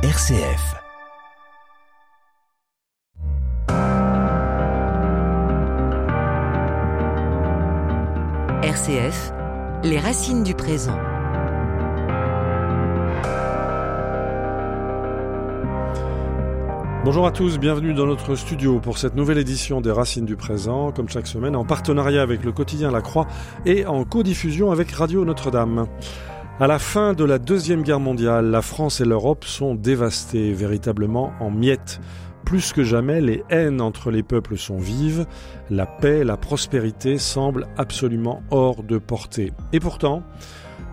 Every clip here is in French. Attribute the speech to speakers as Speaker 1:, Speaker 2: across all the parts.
Speaker 1: RCF.
Speaker 2: RCF, les racines du présent.
Speaker 3: Bonjour à tous, bienvenue dans notre studio pour cette nouvelle édition des Racines du Présent, comme chaque semaine en partenariat avec le quotidien La Croix et en codiffusion avec Radio Notre-Dame. À la fin de la Deuxième Guerre mondiale, la France et l'Europe sont dévastées, véritablement en miettes. Plus que jamais, les haines entre les peuples sont vives, la paix, la prospérité semblent absolument hors de portée. Et pourtant,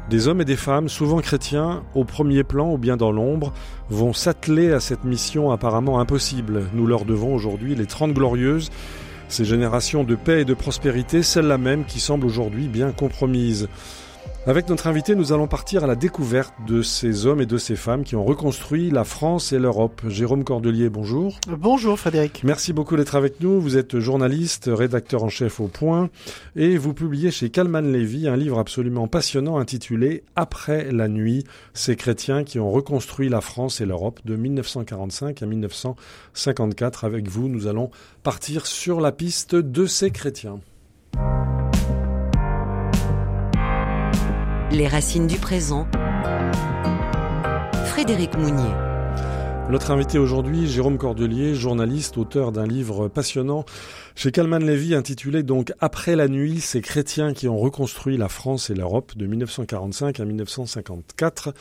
Speaker 3: des hommes et des femmes, souvent chrétiens, au premier plan ou bien dans l'ombre, vont s'atteler à cette mission apparemment impossible. Nous leur devons aujourd'hui les Trente Glorieuses, ces générations de paix et de prospérité, celles-là même qui semblent aujourd'hui bien compromises. Avec notre invité, nous allons partir à la découverte de ces hommes et de ces femmes qui ont reconstruit la France et l'Europe. Jérôme Cordelier, bonjour.
Speaker 4: Bonjour Frédéric.
Speaker 3: Merci beaucoup d'être avec nous. Vous êtes journaliste, rédacteur en chef au Point et vous publiez chez Calman Levy un livre absolument passionnant intitulé Après la nuit, ces chrétiens qui ont reconstruit la France et l'Europe de 1945 à 1954. Avec vous, nous allons partir sur la piste de ces chrétiens.
Speaker 2: Les racines du présent. Frédéric Mounier.
Speaker 3: Notre invité aujourd'hui, Jérôme Cordelier, journaliste, auteur d'un livre passionnant chez Calman Levy intitulé donc Après la nuit, ces chrétiens qui ont reconstruit la France et l'Europe de 1945 à 1954.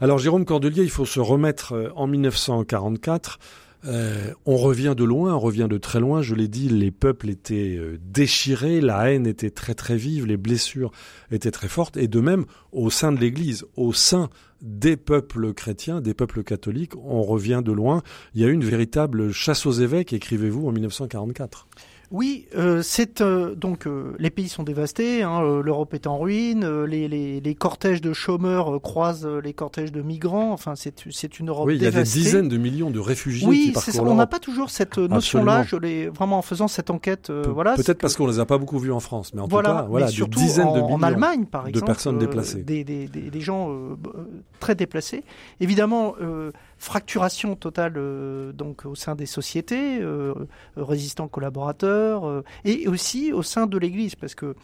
Speaker 3: Alors Jérôme Cordelier, il faut se remettre euh, en 1944 euh, on revient de loin, on revient de très loin. Je l'ai dit, les peuples étaient euh, déchirés, la haine était très très vive, les blessures étaient très fortes. Et de même, au sein de l'Église, au sein des peuples chrétiens, des peuples catholiques, on revient de loin. Il y a eu une véritable chasse aux évêques, écrivez-vous, en 1944.
Speaker 4: Oui, euh, c'est euh, donc euh, les pays sont dévastés, hein, euh, l'Europe est en ruine, euh, les, les, les, cortèges de chômeurs croisent les cortèges de migrants. Enfin, c'est c'est une Europe
Speaker 3: oui, il
Speaker 4: y
Speaker 3: a des dizaines de millions de réfugiés
Speaker 4: oui,
Speaker 3: qui parcourent
Speaker 4: ça, on n'a pas toujours cette notion-là. Je l'ai vraiment en faisant cette enquête.
Speaker 3: Pe
Speaker 4: voilà.
Speaker 3: Peut-être parce qu'on les a pas beaucoup vus en France, mais en
Speaker 4: voilà,
Speaker 3: tout cas, voilà,
Speaker 4: mais surtout
Speaker 3: de dizaines
Speaker 4: en,
Speaker 3: de millions
Speaker 4: en Allemagne, par exemple,
Speaker 3: de personnes déplacées,
Speaker 4: des, des, des, des gens très déplacés. Évidemment fracturation totale euh, donc au sein des sociétés, euh, résistants collaborateurs, euh, et aussi au sein de l'Église, parce que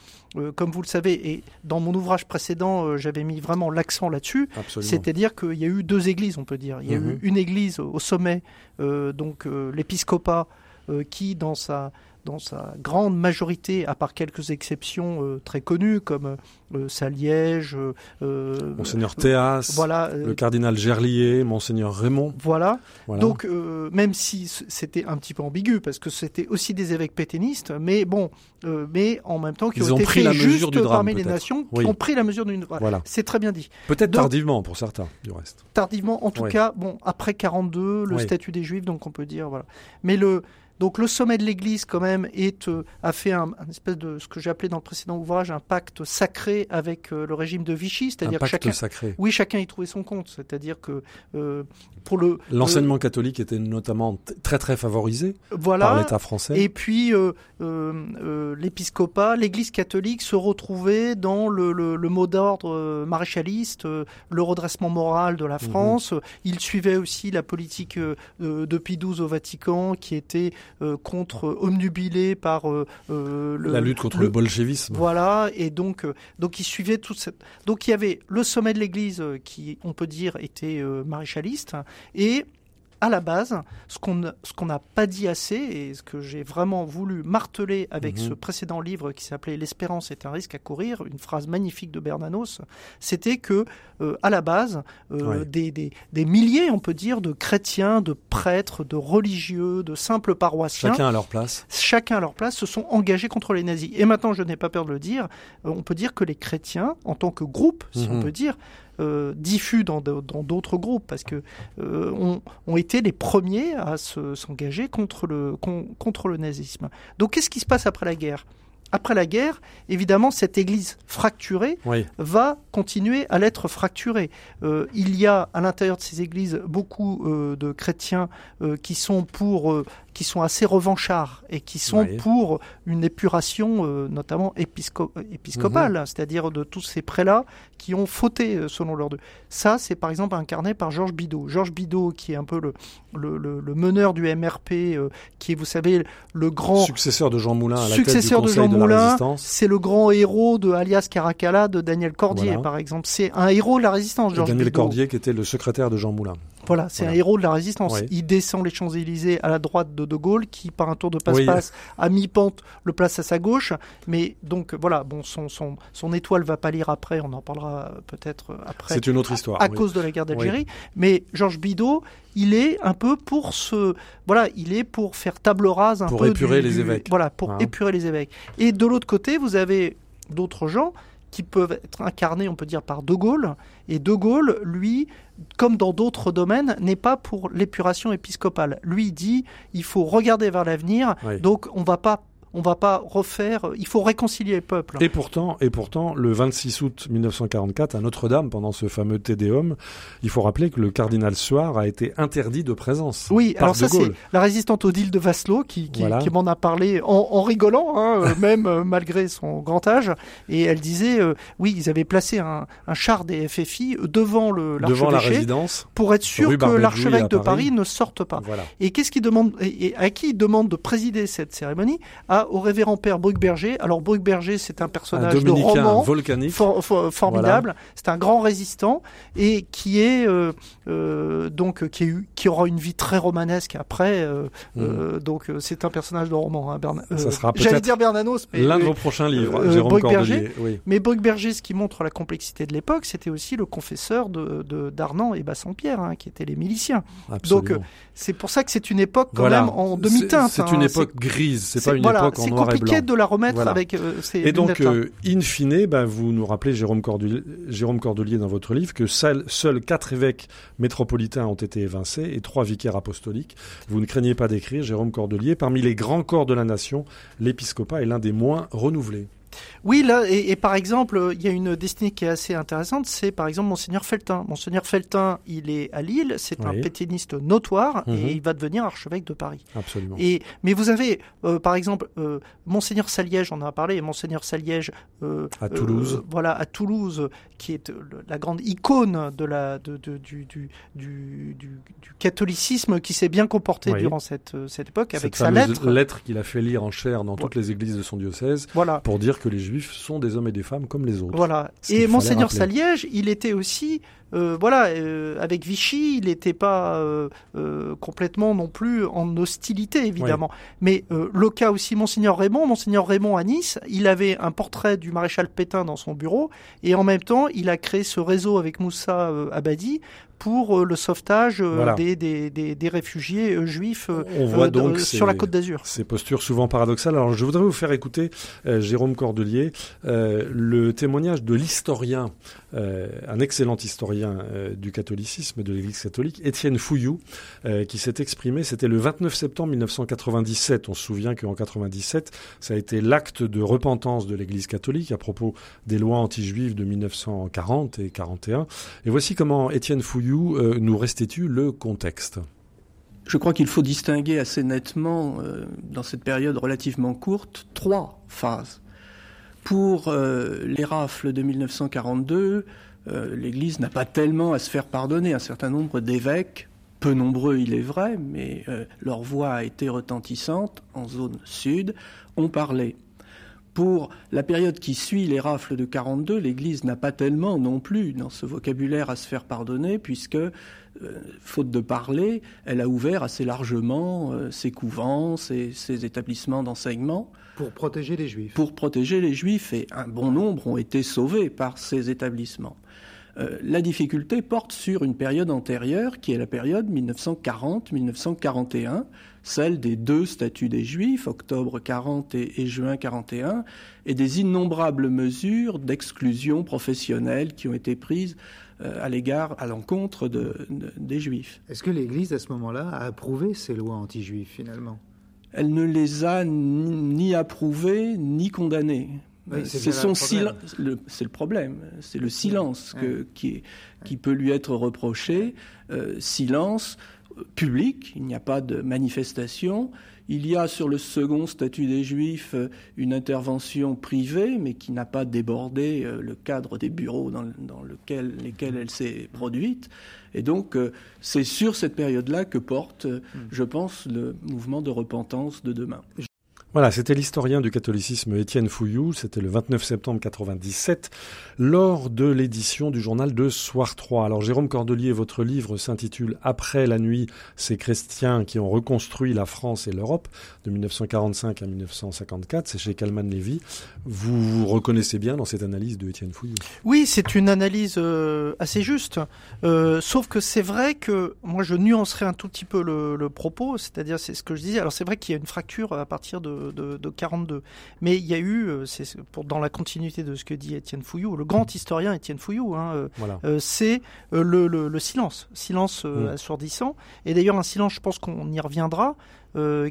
Speaker 4: comme vous le savez, et dans mon ouvrage précédent, j'avais mis vraiment l'accent là-dessus, c'est-à-dire qu'il y a eu deux églises, on peut dire. Il y a
Speaker 3: Mhm.
Speaker 4: eu une église au sommet, donc l'épiscopat, qui dans sa dans sa grande majorité, à part quelques exceptions euh, très connues comme euh, Saliège, euh,
Speaker 3: Monseigneur Théas,
Speaker 4: voilà,
Speaker 3: le cardinal Gerlier, Monseigneur Raymond.
Speaker 4: Voilà.
Speaker 3: voilà.
Speaker 4: Donc, euh, même si c'était un petit peu ambigu, parce que c'était aussi des évêques pétainistes, mais bon, euh, mais en même temps qui
Speaker 3: Ils
Speaker 4: ont,
Speaker 3: ont
Speaker 4: été
Speaker 3: pris la mesure du drame,
Speaker 4: parmi les nations,
Speaker 3: Oui.
Speaker 4: qui ont pris la mesure d'une. Voilà. C'est très bien dit.
Speaker 3: Peut-être tardivement pour certains, du reste.
Speaker 4: Tardivement, en tout
Speaker 3: Oui.
Speaker 4: cas, bon, après 42, le
Speaker 3: Oui.
Speaker 4: statut des Juifs, donc on peut dire voilà. Mais le donc le sommet de l'Église quand même est euh, a fait un, un espèce de ce que j'ai appelé dans le précédent ouvrage un pacte sacré avec euh, le régime de Vichy, c'est-à-dire que
Speaker 3: pacte
Speaker 4: chacun,
Speaker 3: sacré.
Speaker 4: oui, chacun y trouvait son compte, c'est-à-dire que euh, pour le
Speaker 3: L'enseignement catholique était notamment très très favorisé par l'État français.
Speaker 4: Et puis l'épiscopat, l'Église catholique se retrouvait dans le, le, le mot d'ordre maréchaliste, le redressement moral de la
Speaker 3: Mhm.
Speaker 4: France. Il suivait aussi la politique de Pie XII au Vatican, qui était contre omnubilée par euh, euh, le,
Speaker 3: La lutte contre le, bolchevisme.
Speaker 4: voilà, et donc, euh, donc il suivait toute cette. Donc il y avait le sommet de l'Église euh, qui, on peut dire, était euh, maréchaliste, et à la base, ce qu'on n'a pas dit assez, et ce que j'ai vraiment voulu marteler avec
Speaker 3: Mhm.
Speaker 4: ce précédent livre qui s'appelait L'espérance est un risque à courir, une phrase magnifique de Bernanos, c'était que euh, à la base, euh, des, des, des milliers, on peut dire, de chrétiens, de prêtres, de religieux, de simples paroissiens,
Speaker 3: Chacun à leur place.
Speaker 4: chacun à leur place, se sont engagés contre les nazis. Et maintenant, je n'ai pas peur de le dire, euh, on peut dire que les chrétiens, en tant que groupe, si
Speaker 3: Mhm.
Speaker 4: on peut dire, euh, diffus dans d'autres groupes, parce que euh, ont, ont été les premiers à se- s'engager contre le, con- contre le nazisme. Donc, qu'est-ce qui se passe après la guerre? Après la guerre, évidemment, cette Église fracturée
Speaker 3: Oui.
Speaker 4: va continuer à l'être fracturée. Euh, il y a à l'intérieur de ces églises beaucoup euh, de chrétiens euh, qui sont pour, qui sont assez revanchards et qui sont
Speaker 3: Oui.
Speaker 4: pour une épuration, euh, notamment épisco- épiscopale,
Speaker 3: Mhm.
Speaker 4: c'est-à-dire de tous ces prélats qui ont fauté euh, selon leur deux. Ça, c'est par exemple incarné par Georges Bidault. Georges Bidault, qui est un peu le, le, le- le meneur du MRP, euh, qui est, vous savez, le grand
Speaker 3: Successeur de Jean Moulin à la
Speaker 4: successeur
Speaker 3: tête
Speaker 4: de
Speaker 3: du
Speaker 4: Jean
Speaker 3: de,
Speaker 4: Moulin, c'est le grand héros de alias Caracalla de Daniel Cordier,
Speaker 3: Voilà.
Speaker 4: par exemple. C'est un héros de la résistance, Georges
Speaker 3: Daniel
Speaker 4: Bidault.
Speaker 3: Cordier qui était le secrétaire de Jean Moulin.
Speaker 4: Voilà, c'est
Speaker 3: Voilà.
Speaker 4: un héros de la résistance.
Speaker 3: Oui.
Speaker 4: Il descend les Champs-Élysées à la droite de De Gaulle, qui, par un tour de passe-passe, à mi-pente, le place à sa gauche. Mais donc, voilà, bon, son, son, son étoile va pâlir après, on en parlera peut-être euh, après.
Speaker 3: C'est une autre histoire.
Speaker 4: à
Speaker 3: oui.
Speaker 4: cause de la guerre d'Algérie. Mais Georges Bidault, il est un peu pour ce, voilà, il est pour faire table rase un
Speaker 3: Pour
Speaker 4: peu
Speaker 3: épurer
Speaker 4: du-
Speaker 3: les évêques.
Speaker 4: Voilà, pour
Speaker 3: Hein.
Speaker 4: épurer les évêques. Et de l'autre côté, vous avez d'autres gens qui peuvent être incarnés, on peut dire, par De Gaulle. Et De Gaulle, lui, comme dans d'autres domaines, n'est pas pour l'épuration épiscopale. Lui dit, il faut regarder vers l'avenir.
Speaker 3: Oui.
Speaker 4: Donc, on va pas, on va pas refaire. Il faut réconcilier le peuple.
Speaker 3: Et pourtant, et pourtant, le 26 août 1944, à Notre-Dame, pendant ce fameux Tédéum, il faut rappeler que le cardinal Suard a été interdit de présence.
Speaker 4: Oui,
Speaker 3: par
Speaker 4: alors
Speaker 3: De
Speaker 4: ça c'est la résistante Odile de Vasselot qui, qui,
Speaker 3: Voilà.
Speaker 4: qui m'en a parlé en, en rigolant, hein, euh, même euh, malgré son grand âge. Et elle disait, euh, oui, ils avaient placé un, un char des FFI devant le
Speaker 3: devant la résidence.
Speaker 4: pour être sûr que l'archevêque de
Speaker 3: Paris.
Speaker 4: Paris ne sorte pas.
Speaker 3: Voilà.
Speaker 4: Et qu'est-ce qu'il demande et, et à qui il demande de présider cette cérémonie? À, Au révérend père Bruckberger. Alors Bruckberger, c'est un
Speaker 3: Un
Speaker 4: personnage de
Speaker 3: dominicain
Speaker 4: roman.
Speaker 3: volcanique.
Speaker 4: For- for- formidable. C'est un grand résistant et qui est euh, euh, donc qui, a eu- qui aura une vie très romanesque après. euh, euh, donc euh, c'est un personnage de roman. Hein,
Speaker 3: Mm. Ça
Speaker 4: euh,
Speaker 3: sera
Speaker 4: J'allais dire Bernanos, mais
Speaker 3: L'un de vos prochains livres,
Speaker 4: euh,
Speaker 3: Jérôme. Oui.
Speaker 4: mais Bruckberger, ce qui montre la complexité de l'époque, c'était aussi le confesseur de, de- d'Arnan et Bassompierre, hein, qui étaient les miliciens.
Speaker 3: Absolument.
Speaker 4: C'est pour ça que c'est une époque quand
Speaker 3: Voilà.
Speaker 4: même en demi-teinte.
Speaker 3: C'est
Speaker 4: hein.
Speaker 3: une époque grise, c'est pas une
Speaker 4: voilà,
Speaker 3: en
Speaker 4: c'est
Speaker 3: noir et
Speaker 4: compliqué de la remettre
Speaker 3: Voilà.
Speaker 4: avec euh, ces
Speaker 3: Et donc, euh, in fine, ben, vous nous rappelez, Jérôme Cordelier, Jérôme Cordelier, dans votre livre, que seuls, seuls quatre évêques métropolitains ont été évincés et trois vicaires apostoliques. Vous ne craignez pas d'écrire, Jérôme Cordelier, parmi les grands corps de la nation, l'épiscopat est l'un des moins renouvelés.
Speaker 4: Oui, là, et, et par exemple, euh, il y a une destinée qui est assez intéressante, c'est par exemple Monseigneur Feltin. Monseigneur Feltin, il est à Lille, c'est un pétainiste notoire,
Speaker 3: Mhm.
Speaker 4: et il va devenir archevêque de Paris.
Speaker 3: Absolument.
Speaker 4: Et, mais vous avez, euh, par exemple, euh, Monseigneur Saliège, on en a parlé, Monseigneur Saliège, euh,
Speaker 3: À Toulouse.
Speaker 4: voilà, à Toulouse, qui est la grande icône de la, de, de- du, du, du, du- du catholicisme qui s'est bien comporté
Speaker 3: Oui.
Speaker 4: durant cette, cette époque, avec sa
Speaker 3: fameuse
Speaker 4: lettre.
Speaker 3: qu'il a fait lire en chair dans toutes les églises de son diocèse
Speaker 4: Voilà.
Speaker 3: pour dire que les juifs sont des hommes et des femmes comme les autres.
Speaker 4: Voilà. Et Monseigneur. Saliège, il était aussi, euh, voilà, euh, avec Vichy, il n'était pas euh, complètement non plus en hostilité, évidemment. Mais le cas aussi, Monseigneur Raymond, Monseigneur Raymond à Nice, il avait un portrait du maréchal Pétain dans son bureau, et en même temps, il a créé ce réseau avec Moussa Abadi pour euh, le sauvetage euh,
Speaker 3: Voilà.
Speaker 4: des, des, des, des réfugiés euh, juifs
Speaker 3: On voit
Speaker 4: de-
Speaker 3: donc
Speaker 4: sur la côte d'Azur.
Speaker 3: Ces postures souvent paradoxales. Alors, je voudrais vous faire écouter, Jérôme Cordelier, le témoignage de l'historien, un excellent historien euh, du catholicisme, de l'Église catholique, Étienne Fouillou, euh, qui s'est exprimé. C'était le 29 septembre 1997. On se souvient qu'en 97, ça a été l'acte de repentance de l'Église catholique à propos des lois anti-juives de 1940 et 41. Et voici comment Étienne Fouillou euh, nous restitue le contexte.
Speaker 1: Je crois qu'il faut distinguer assez nettement, euh, dans cette période relativement courte, trois phases. Pour euh, les rafles de 1942, euh, l'Église n'a pas tellement à se faire pardonner. Un certain nombre d'évêques, peu nombreux il est vrai, mais euh, leur voix a été retentissante en zone sud, ont parlé. Pour la période qui suit les rafles de 42, l'Église n'a pas tellement non plus dans ce vocabulaire à se faire pardonner, puisque, faute de parler, elle a ouvert assez largement ses couvents, ses établissements d'enseignement
Speaker 5: Pour protéger les juifs.
Speaker 1: pour protéger les juifs, et un bon nombre ont été sauvés par ces établissements. Euh, la difficulté porte sur une période antérieure, qui est la période 1940-1941, celle des deux statuts des Juifs, octobre 40 et, et juin 41, et des innombrables mesures d'exclusion professionnelle qui ont été prises euh, à l'égard, à l'encontre de- de- des Juifs.
Speaker 5: Est-ce que l'Église, à ce moment-là, a approuvé ces lois anti-juives, finalement?
Speaker 1: Elle ne les a ni, ni approuvées ni.
Speaker 5: Oui,
Speaker 1: Euh,
Speaker 5: c'est
Speaker 1: son
Speaker 5: le problème.
Speaker 1: silence. C'est le problème. C'est le silence que- qui, est- qui peut lui être reproché. Euh, silence public, il n'y a pas de manifestation. Il y a sur le second statut des Juifs euh, une intervention privée, mais qui n'a pas débordé euh, le cadre des bureaux dans, lequel, lesquels elle s'est produite. Et donc, euh, c'est sur cette période-là que porte, je pense, le mouvement de repentance de demain.
Speaker 3: Voilà, c'était l'historien du catholicisme Étienne Fouillou, c'était le 29 septembre 97, lors de l'édition du journal de Soir 3. Alors Jérôme Cordelier, votre livre s'intitule Après la nuit, ces chrétiens qui ont reconstruit la France et l'Europe de 1945 à 1954, c'est chez Calman Lévy. Vous vous reconnaissez bien dans cette analyse de Étienne Fouillou
Speaker 4: Oui, c'est une analyse euh, assez juste, euh, sauf que c'est vrai que moi je nuancerai un tout petit peu le propos, c'est-à-dire c'est ce que je disais, alors c'est vrai qu'il y a une fracture à partir de de, 42. Mais il y a eu, euh, c'est pour dans la continuité de ce que dit Étienne Fouillou, le grand historien Étienne Fouillou, hein, euh, euh, c'est le, silence, silence mm. assourdissant. Et d'ailleurs un silence, je pense qu'on y reviendra,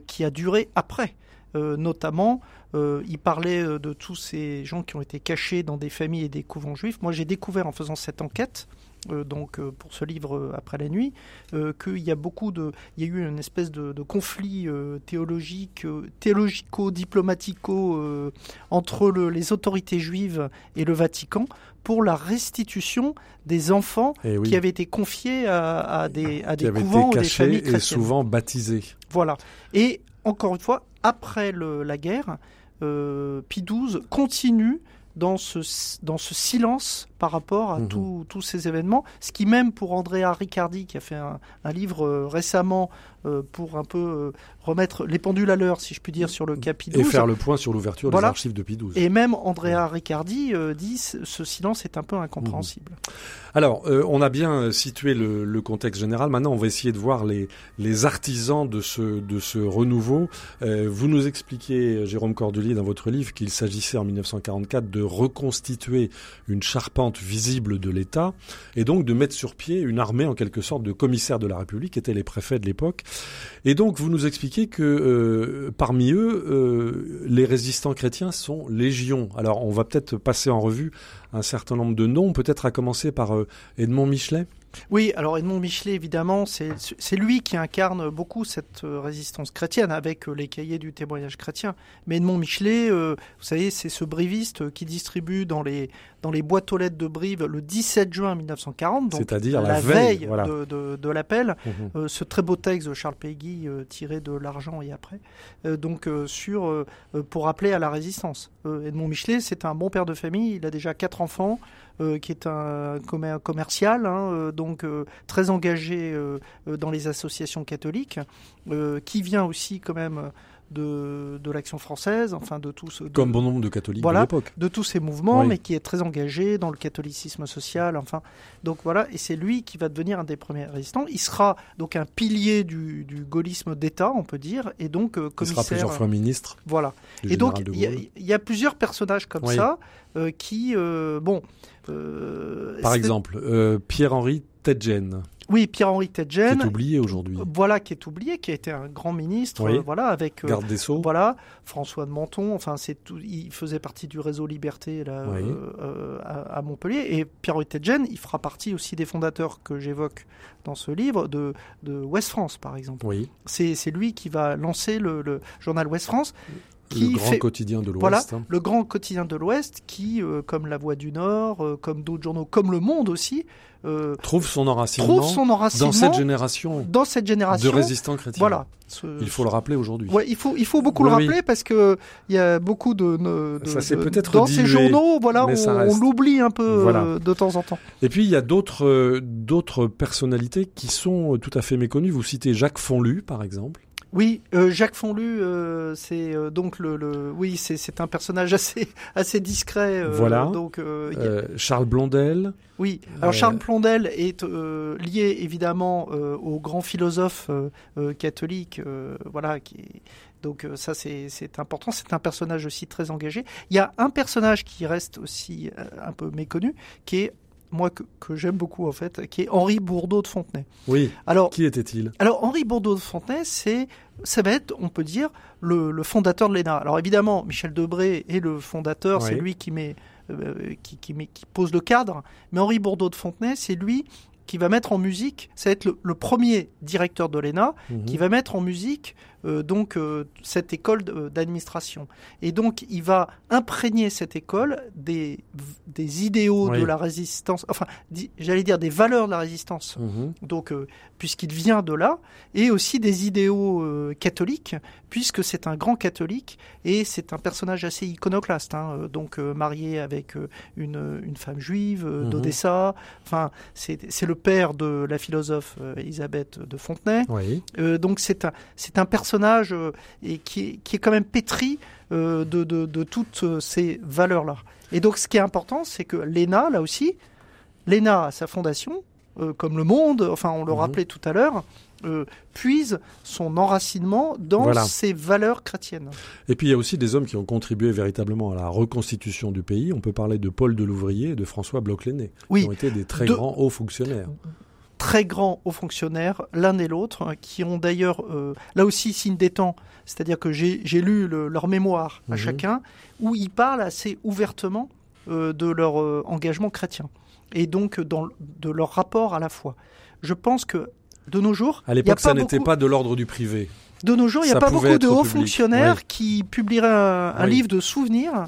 Speaker 4: qui a duré après. notamment, il parlait de tous ces gens qui ont été cachés dans des familles et des couvents juifs. Moi, j'ai découvert en faisant cette enquête euh, donc euh, pour ce livre euh, après la nuit, qu'il y a beaucoup de, il y a eu une espèce de, conflit théologique, théologico-diplomatico entre les autorités juives et le Vatican pour la restitution des enfants eh qui avaient été confiés à, des, à des couvents
Speaker 3: des
Speaker 4: familles
Speaker 3: et souvent baptisés.
Speaker 4: Voilà. Et encore une fois, après la guerre, Pie XII continue dans ce, dans ce silence par rapport à mhm. tous ces événements. Ce qui même pour Andrea Riccardi, qui a fait un, livre euh, récemment euh, pour un peu euh, remettre les pendules à l'heure, si je puis dire, sur le cas
Speaker 3: Et faire le point sur l'ouverture des archives de Pidouze.
Speaker 4: Et même Andrea Riccardi dit ce silence est un peu incompréhensible. Mhm.
Speaker 3: Alors, on a bien situé le, contexte général. Maintenant, on va essayer de voir les, les artisans de ce, de ce renouveau. vous nous expliquez, Jérôme Cordelier, dans votre livre, qu'il s'agissait en 1944 de reconstituer une charpente visible de l'État, et donc de mettre sur pied une armée en quelque sorte de commissaires de la République, qui étaient les préfets de l'époque. Et donc vous nous expliquez que euh, parmi eux, euh, les résistants chrétiens sont légions. Alors on va peut-être passer en revue un certain nombre de noms, peut-être à commencer par euh, Edmond Michelet.
Speaker 4: Oui, alors Edmond Michelet, évidemment, c'est lui qui incarne beaucoup cette euh, résistance chrétienne avec euh, les cahiers du témoignage chrétien. Mais Edmond Michelet, euh, vous savez, c'est ce briviste qui distribue dans les, dans les boîtes aux lettres de Brive le 17 juin 1940,
Speaker 3: c'est-à-dire
Speaker 4: la,
Speaker 3: veille,
Speaker 4: de, l'appel, mhm. ce très beau texte de Charles Péguy tiré de l'argent et après, donc sur pour appeler à la résistance. Edmond Michelet, c'est un bon père de famille, il a déjà quatre enfants. Euh, qui est un commercial, hein, euh, donc euh, très engagé dans les associations catholiques, qui vient aussi quand même de, de l'action française, enfin de tous.
Speaker 3: Comme bon nombre de catholiques de l'époque.
Speaker 4: De tous ces mouvements, mais qui est très engagé dans le catholicisme social, enfin. Donc voilà, et c'est lui qui va devenir un des premiers résistants. Il sera donc un pilier du, du gaullisme d'État, on peut dire, et donc commissaire. Il sera
Speaker 3: plusieurs fois ministre.
Speaker 4: Voilà. Et donc il y, a plusieurs personnages comme ça qui, bon.
Speaker 3: Par exemple, Pierre-Henri Tedgen.
Speaker 4: Oui, Pierre-Henri Tedgen.
Speaker 3: Qui est oublié aujourd'hui.
Speaker 4: Voilà, qui est oublié, qui a été un grand ministre, voilà, avec
Speaker 3: euh, garde des sceaux.
Speaker 4: Voilà, François de Menton. Enfin, c'est tout. Il faisait partie du réseau Liberté là, euh, euh, à, Montpellier. Et Pierre-Henri Tedgen, il fera partie aussi des fondateurs que j'évoque dans ce livre de, de Ouest France, par exemple.
Speaker 3: Oui.
Speaker 4: C'est lui qui va lancer le, le journal Ouest France
Speaker 3: le grand quotidien de l'Ouest.
Speaker 4: Voilà, hein. le grand quotidien de l'Ouest qui, comme La Voix du Nord, comme d'autres journaux, comme Le Monde aussi,
Speaker 3: euh, trouve son enracinement,
Speaker 4: son
Speaker 3: dans cette génération,
Speaker 4: dans cette génération
Speaker 3: de résistants chrétiens.
Speaker 4: Voilà.
Speaker 3: Il faut le rappeler aujourd'hui.
Speaker 4: Ouais, il faut, il faut beaucoup le rappeler parce que il y a beaucoup de, de,
Speaker 3: ça de peut-être
Speaker 4: dans ces journaux, voilà, on, l'oublie un peu euh, de temps en temps.
Speaker 3: Et puis il y a d'autres, euh, d'autres personnalités qui sont tout à fait méconnues. Vous citez Jacques Fonlu, par exemple.
Speaker 4: Oui, euh, Jacques Fonlu, euh, c'est euh, donc le, le oui, c'est un personnage assez assez discret.
Speaker 3: voilà. Donc Charles Blondel.
Speaker 4: Oui. Alors Charles Blondel est lié évidemment au grand philosophe catholique, voilà, qui donc ça c'est important. C'est un personnage aussi très engagé. Il y a un personnage qui reste aussi un peu méconnu, qui est moi que, j'aime beaucoup en fait, qui est Henri Bourdeau de Fontenay.
Speaker 3: Oui. Alors qui était-il?
Speaker 4: Alors Henri Bourdeau de Fontenay, c'est ça va être, on peut dire, le, fondateur de l'ENA. Alors évidemment, Michel Debré est le fondateur, c'est lui qui met, euh, qui, qui, qui, pose le cadre. Mais Henri Bourdeau de Fontenay, c'est lui qui va mettre en musique, ça va être le, le premier directeur de l'ENA
Speaker 3: Mhm.
Speaker 4: qui va mettre en musique euh, donc euh, cette école de- d'administration. Et donc il va imprégner cette école des, des idéaux
Speaker 3: Oui.
Speaker 4: de la résistance, enfin j'allais dire des valeurs de la résistance
Speaker 3: Mhm.
Speaker 4: donc euh, puisqu'il vient de là, et aussi des idéaux euh, catholiques, puisque c'est un grand catholique et c'est un personnage assez iconoclaste, hein, euh, donc euh, marié avec euh, une, une femme juive euh,
Speaker 3: Mhm.
Speaker 4: d'Odessa. Enfin, c'est c'est le père de la philosophe euh, Elisabeth de Fontenay.
Speaker 3: Oui.
Speaker 4: Euh, donc c'est un, c'est un personnage euh, et qui, est, qui est quand même pétri de, de, de toutes ces valeurs-là. Et donc ce qui est important, c'est que l'ENA, là aussi, l'ENA a sa fondation, euh, comme le monde, enfin on le
Speaker 3: Mhm.
Speaker 4: rappelait tout à l'heure, euh, puise son enracinement dans
Speaker 3: Voilà.
Speaker 4: ses valeurs chrétiennes.
Speaker 3: Et puis il y a aussi des hommes qui ont contribué véritablement à la reconstitution du pays. On peut parler de Paul Delouvrier et de François Bloch-Lenné,
Speaker 4: Oui,
Speaker 3: qui ont été des très
Speaker 4: De-
Speaker 3: grands hauts fonctionnaires.
Speaker 4: très grands hauts fonctionnaires, l'un et l'autre, hein, qui ont d'ailleurs, euh, là aussi, signe des temps, c'est-à-dire que j'ai lu le- leur mémoire à
Speaker 3: Mhm.
Speaker 4: chacun, où ils parlent assez ouvertement euh, de leur euh, engagement chrétien, et donc dans, de leur rapport à la foi. Je pense que de nos jours,
Speaker 3: À l'époque, ça n'était
Speaker 4: beaucoup-
Speaker 3: pas de l'ordre du privé.
Speaker 4: de nos jours, il n'y a pas beaucoup de hauts
Speaker 3: public,
Speaker 4: fonctionnaires
Speaker 3: oui.
Speaker 4: qui publieraient un, un
Speaker 3: Oui.
Speaker 4: livre de souvenirs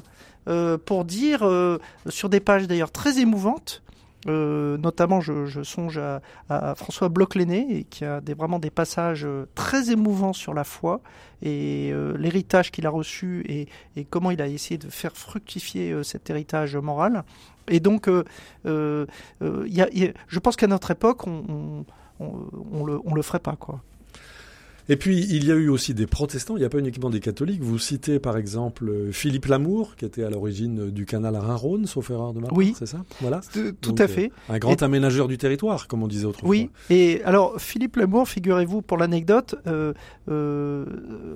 Speaker 4: euh, pour dire, euh, sur des pages d'ailleurs très émouvantes, euh, notamment je, songe à, François Bloch-Lenné, qui a vraiment des passages euh, très émouvants sur la foi et euh, l'héritage qu'il a reçu et, comment il a essayé de faire fructifier cet héritage moral. Et donc, je pense qu'à notre époque, on, on le, on le ferait pas, quoi.
Speaker 3: Et puis, il y a eu aussi des protestants, il n'y a pas uniquement des catholiques. Vous citez par exemple euh, Philippe Lamour, qui était à l'origine euh, du canal Rhin-Rhône, sauf erreur de ma part,
Speaker 4: Oui.
Speaker 3: c'est ça? Voilà.
Speaker 4: Tout
Speaker 3: Donc,
Speaker 4: à
Speaker 3: euh,
Speaker 4: fait.
Speaker 3: Un grand
Speaker 4: Et-
Speaker 3: aménageur du territoire, comme on disait autrefois.
Speaker 4: Oui, et alors Philippe Lamour, figurez-vous pour l'anecdote, euh, euh,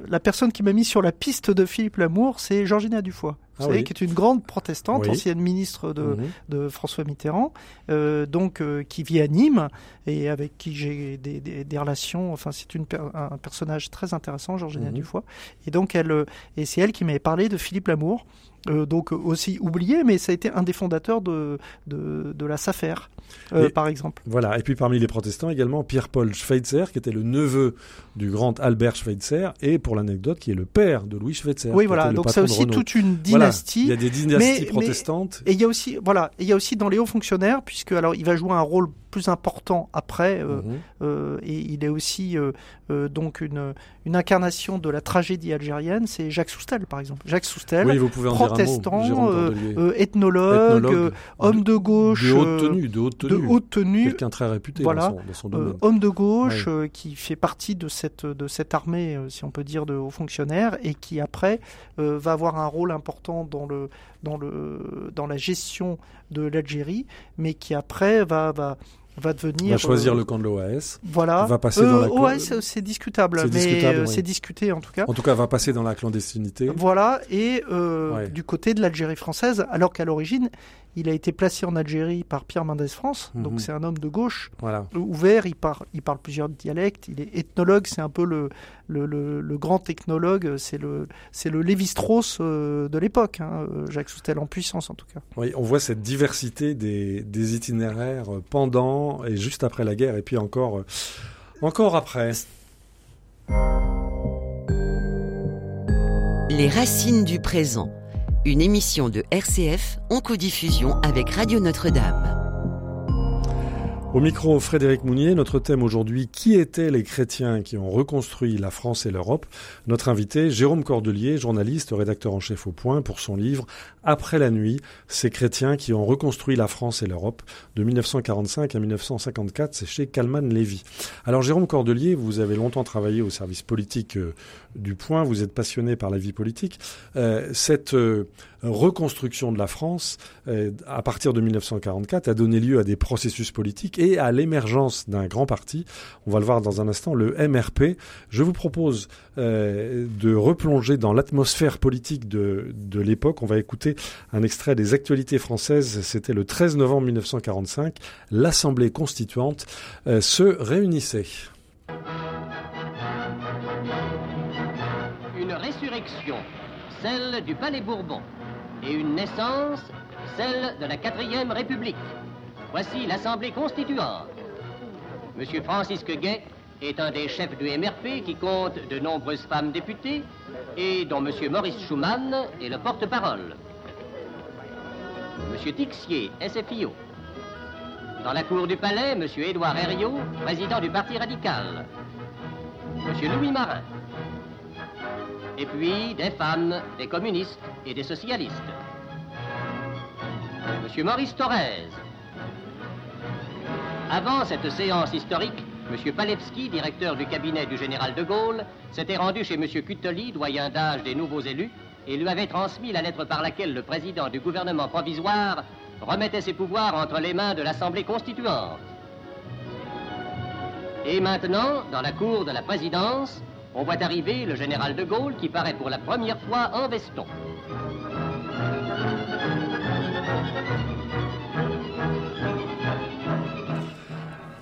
Speaker 4: la personne qui m'a mis sur la piste de Philippe Lamour, c'est Georgina Dufoy,
Speaker 3: Ah
Speaker 4: vous savez,
Speaker 3: oui.
Speaker 4: qui est une grande protestante,
Speaker 3: Oui.
Speaker 4: ancienne ministre de,
Speaker 3: Mhm.
Speaker 4: de François Mitterrand, euh, donc euh, qui vit à Nîmes et avec qui j'ai des, des- des relations. Enfin, c'est une un personnage très intéressant, Georgina
Speaker 3: Mhm.
Speaker 4: Dufoy. Et donc elle, euh, et c'est elle qui m'avait parlé de Philippe Lamour. Euh, donc euh, aussi oublié, mais ça a été un des fondateurs de, de, de la SAFER, euh, par exemple.
Speaker 3: Voilà. Et puis parmi les protestants également, Pierre-Paul Schweitzer, qui était le neveu du grand Albert Schweitzer, et pour l'anecdote, qui est le père de Louis Schweitzer.
Speaker 4: Oui, voilà. Donc
Speaker 3: de
Speaker 4: aussi toute une
Speaker 3: Voilà.
Speaker 4: dynastie.
Speaker 3: Il y a des dynasties
Speaker 4: Mais- mais-
Speaker 3: protestantes.
Speaker 4: Et il y a aussi, voilà, et il y a aussi dans les hauts fonctionnaires, puisque alors il va jouer un rôle plus important après, euh,
Speaker 3: Mhm.
Speaker 4: euh, et il est aussi euh, donc une, une incarnation de la tragédie algérienne. C'est Jacques Soustel, par exemple. Jacques Soustel,
Speaker 3: Oui, vous pouvez en dire un
Speaker 4: protestant,
Speaker 3: mot,
Speaker 4: euh, ethnologue,
Speaker 3: Ethnologue,
Speaker 4: homme de gauche,
Speaker 3: de haute tenue, de haute tenue.
Speaker 4: tenue,
Speaker 3: Quelqu'un très réputé
Speaker 4: Voilà.
Speaker 3: dans son, dans son
Speaker 4: euh,
Speaker 3: domaine.
Speaker 4: homme de gauche, euh, qui fait partie de cette, de cette armée, si on peut dire, de hauts fonctionnaires, et qui après va avoir un rôle important dans, le, dans, le, dans la gestion de l'Algérie, mais qui après va, va, va devenir...
Speaker 3: va choisir
Speaker 4: euh,
Speaker 3: le camp de l'OAS.
Speaker 4: Voilà.
Speaker 3: va passer dans la
Speaker 4: ouais,
Speaker 3: clo-
Speaker 4: c'est discutable, mais
Speaker 3: discutable,
Speaker 4: euh,
Speaker 3: oui.
Speaker 4: c'est discuté en tout cas.
Speaker 3: En tout cas, va passer dans la clandestinité.
Speaker 4: Voilà, et euh,
Speaker 3: Ouais.
Speaker 4: du côté de l'Algérie française, alors qu'à l'origine, il a été placé en Algérie par Pierre Mendès France,
Speaker 3: Mhm.
Speaker 4: donc c'est un homme de gauche,
Speaker 3: Voilà.
Speaker 4: ouvert, il, par- il parle plusieurs dialectes, il est ethnologue, c'est un peu le, le, le- le grand technologue, c'est le, le Lévi-Strauss euh, de l'époque, hein, euh, Jacques Soustel en puissance en tout cas.
Speaker 3: Oui, on voit cette diversité des, des itinéraires pendant et juste après la guerre, et puis encore, euh, encore après.
Speaker 2: Les racines du présent. Une émission de RCF en codiffusion avec Radio Notre-Dame.
Speaker 3: Au micro, Frédéric Mounier, notre thème aujourd'hui, qui étaient les chrétiens qui ont reconstruit la France et l'Europe? Notre invité, Jérôme Cordelier, journaliste, rédacteur en chef au Point, pour son livre Après la nuit, ces chrétiens qui ont reconstruit la France et l'Europe de 1945 à 1954, c'est chez Kalman Lévy. Alors Jérôme Cordelier, vous avez longtemps travaillé au service politique euh, du Point, vous êtes passionné par la vie politique. Euh, euh, reconstruction de la France, euh, à partir de 1944, a donné lieu à des processus politiques et à l'émergence d'un grand parti. On va le voir dans un instant, le MRP. Je vous propose euh, de replonger dans l'atmosphère politique de, de l'époque. On va écouter un extrait des actualités françaises. C'était le 13 novembre 1945. L'Assemblée constituante euh, se réunissait.
Speaker 6: Une résurrection, celle du Palais Bourbon, et une naissance, celle de la quatrième République. Voici l'Assemblée constituante, M. Francisque Gay est un des chefs du MRP qui compte de nombreuses femmes députées et dont M. Maurice Schumann est le porte-parole. M. Tixier, SFIO. Dans la cour du palais, M. Édouard Herriot, président du Parti radical. M. Louis Marin. Et puis des femmes, des communistes et des socialistes. M. Maurice Thorez. Avant cette séance historique, M. Palevski, directeur du cabinet du général de Gaulle, s'était rendu chez M. Cutoli, doyen d'âge des nouveaux élus, et lui avait transmis la lettre par laquelle le président du gouvernement provisoire remettait ses pouvoirs entre les mains de l'Assemblée constituante. Et maintenant, dans la cour de la présidence, on voit arriver le général de Gaulle qui paraît pour la première fois en veston.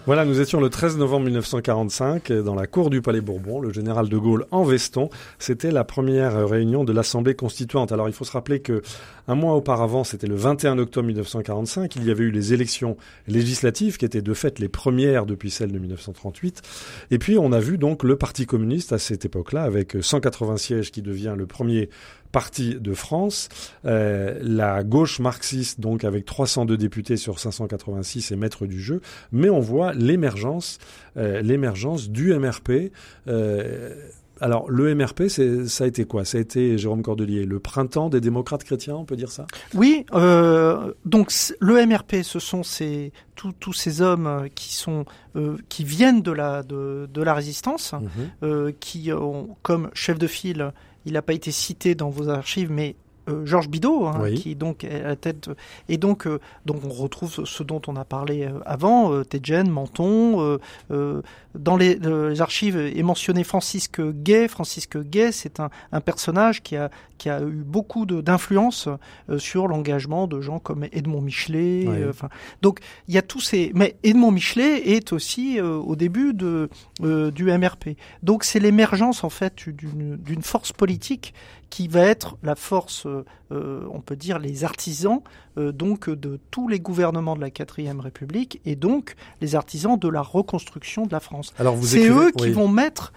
Speaker 3: Voilà, nous étions le 13 novembre 1945 dans la cour du Palais Bourbon, le général de Gaulle en veston. C'était la première réunion de l'Assemblée constituante. Alors il faut se rappeler que un mois auparavant, c'était le 21 octobre 1945, il y avait eu les élections législatives qui étaient de fait les premières depuis celles de 1938. Et puis on a vu donc le Parti communiste à cette époque-là avec 180 sièges qui devient le premier parti de France, euh, la gauche marxiste donc avec 302 députés sur 586 est maître du jeu, mais on voit l'émergence, euh, l'émergence du MRP. Euh, alors, le MRP, ça a été quoi? Ça a été, Jérôme Cordelier, le printemps des démocrates chrétiens, on peut dire ça?
Speaker 4: Oui, euh, donc le MRP, ce sont ces, tous ces hommes qui, sont, euh, qui viennent de la, de, de la résistance,
Speaker 3: Mhm.
Speaker 4: euh, qui ont comme chef de file, il n'a pas été cité dans vos archives, mais Georges Bidault, hein,
Speaker 3: Oui.
Speaker 4: qui donc est à la tête. Et donc, euh, donc on retrouve ce dont on a parlé euh, avant, euh, Tedjen, Menton. euh, euh, dans les, euh, les archives est mentionné Francisque Gay. Francisque Gay, c'est un, un personnage qui a, qui a eu beaucoup d'influence euh, sur l'engagement de gens comme Edmond Michelet.
Speaker 3: Oui.
Speaker 4: euh, enfin, donc il y a tous ces. Mais Edmond Michelet est aussi euh, au début de euh, du MRP. Donc c'est l'émergence en fait d'une d'une force politique qui va être la force, euh, on peut dire, les artisans euh, donc de tous les gouvernements de la quatrième République et donc les artisans de la reconstruction de la France.
Speaker 3: Alors vous
Speaker 4: C'est eux qui vont mettre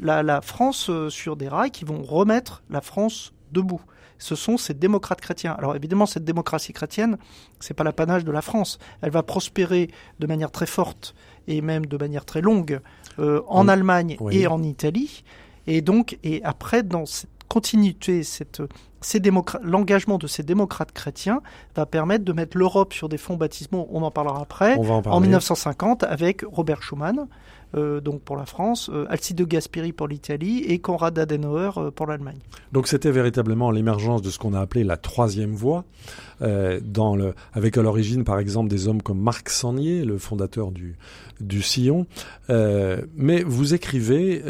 Speaker 4: la, la France euh, sur des rails, qui vont remettre la France debout. Ce sont ces démocrates chrétiens. Alors évidemment, cette démocratie chrétienne, c'est pas l'apanage de la France. Elle va prospérer de manière très forte et même de manière très longue euh, en Allemagne
Speaker 3: oui.
Speaker 4: et en Italie. Et donc, et après, dans cette continuité, cette, ces l'engagement de ces démocrates chrétiens va permettre de mettre l'Europe sur des fonds baptismaux. On en parlera après
Speaker 3: On en
Speaker 4: en
Speaker 3: parler.
Speaker 4: 1950 avec Robert Schuman, euh, donc pour la France, euh, Alcide de Gasperi pour l'Italie et Konrad Adenauer euh, pour l'Allemagne.
Speaker 3: Donc c'était véritablement l'émergence de ce qu'on a appelé la troisième voie, dans le, avec à l'origine par exemple des hommes comme Marc Sangnier, le fondateur du, du Sillon. Mais vous écrivez,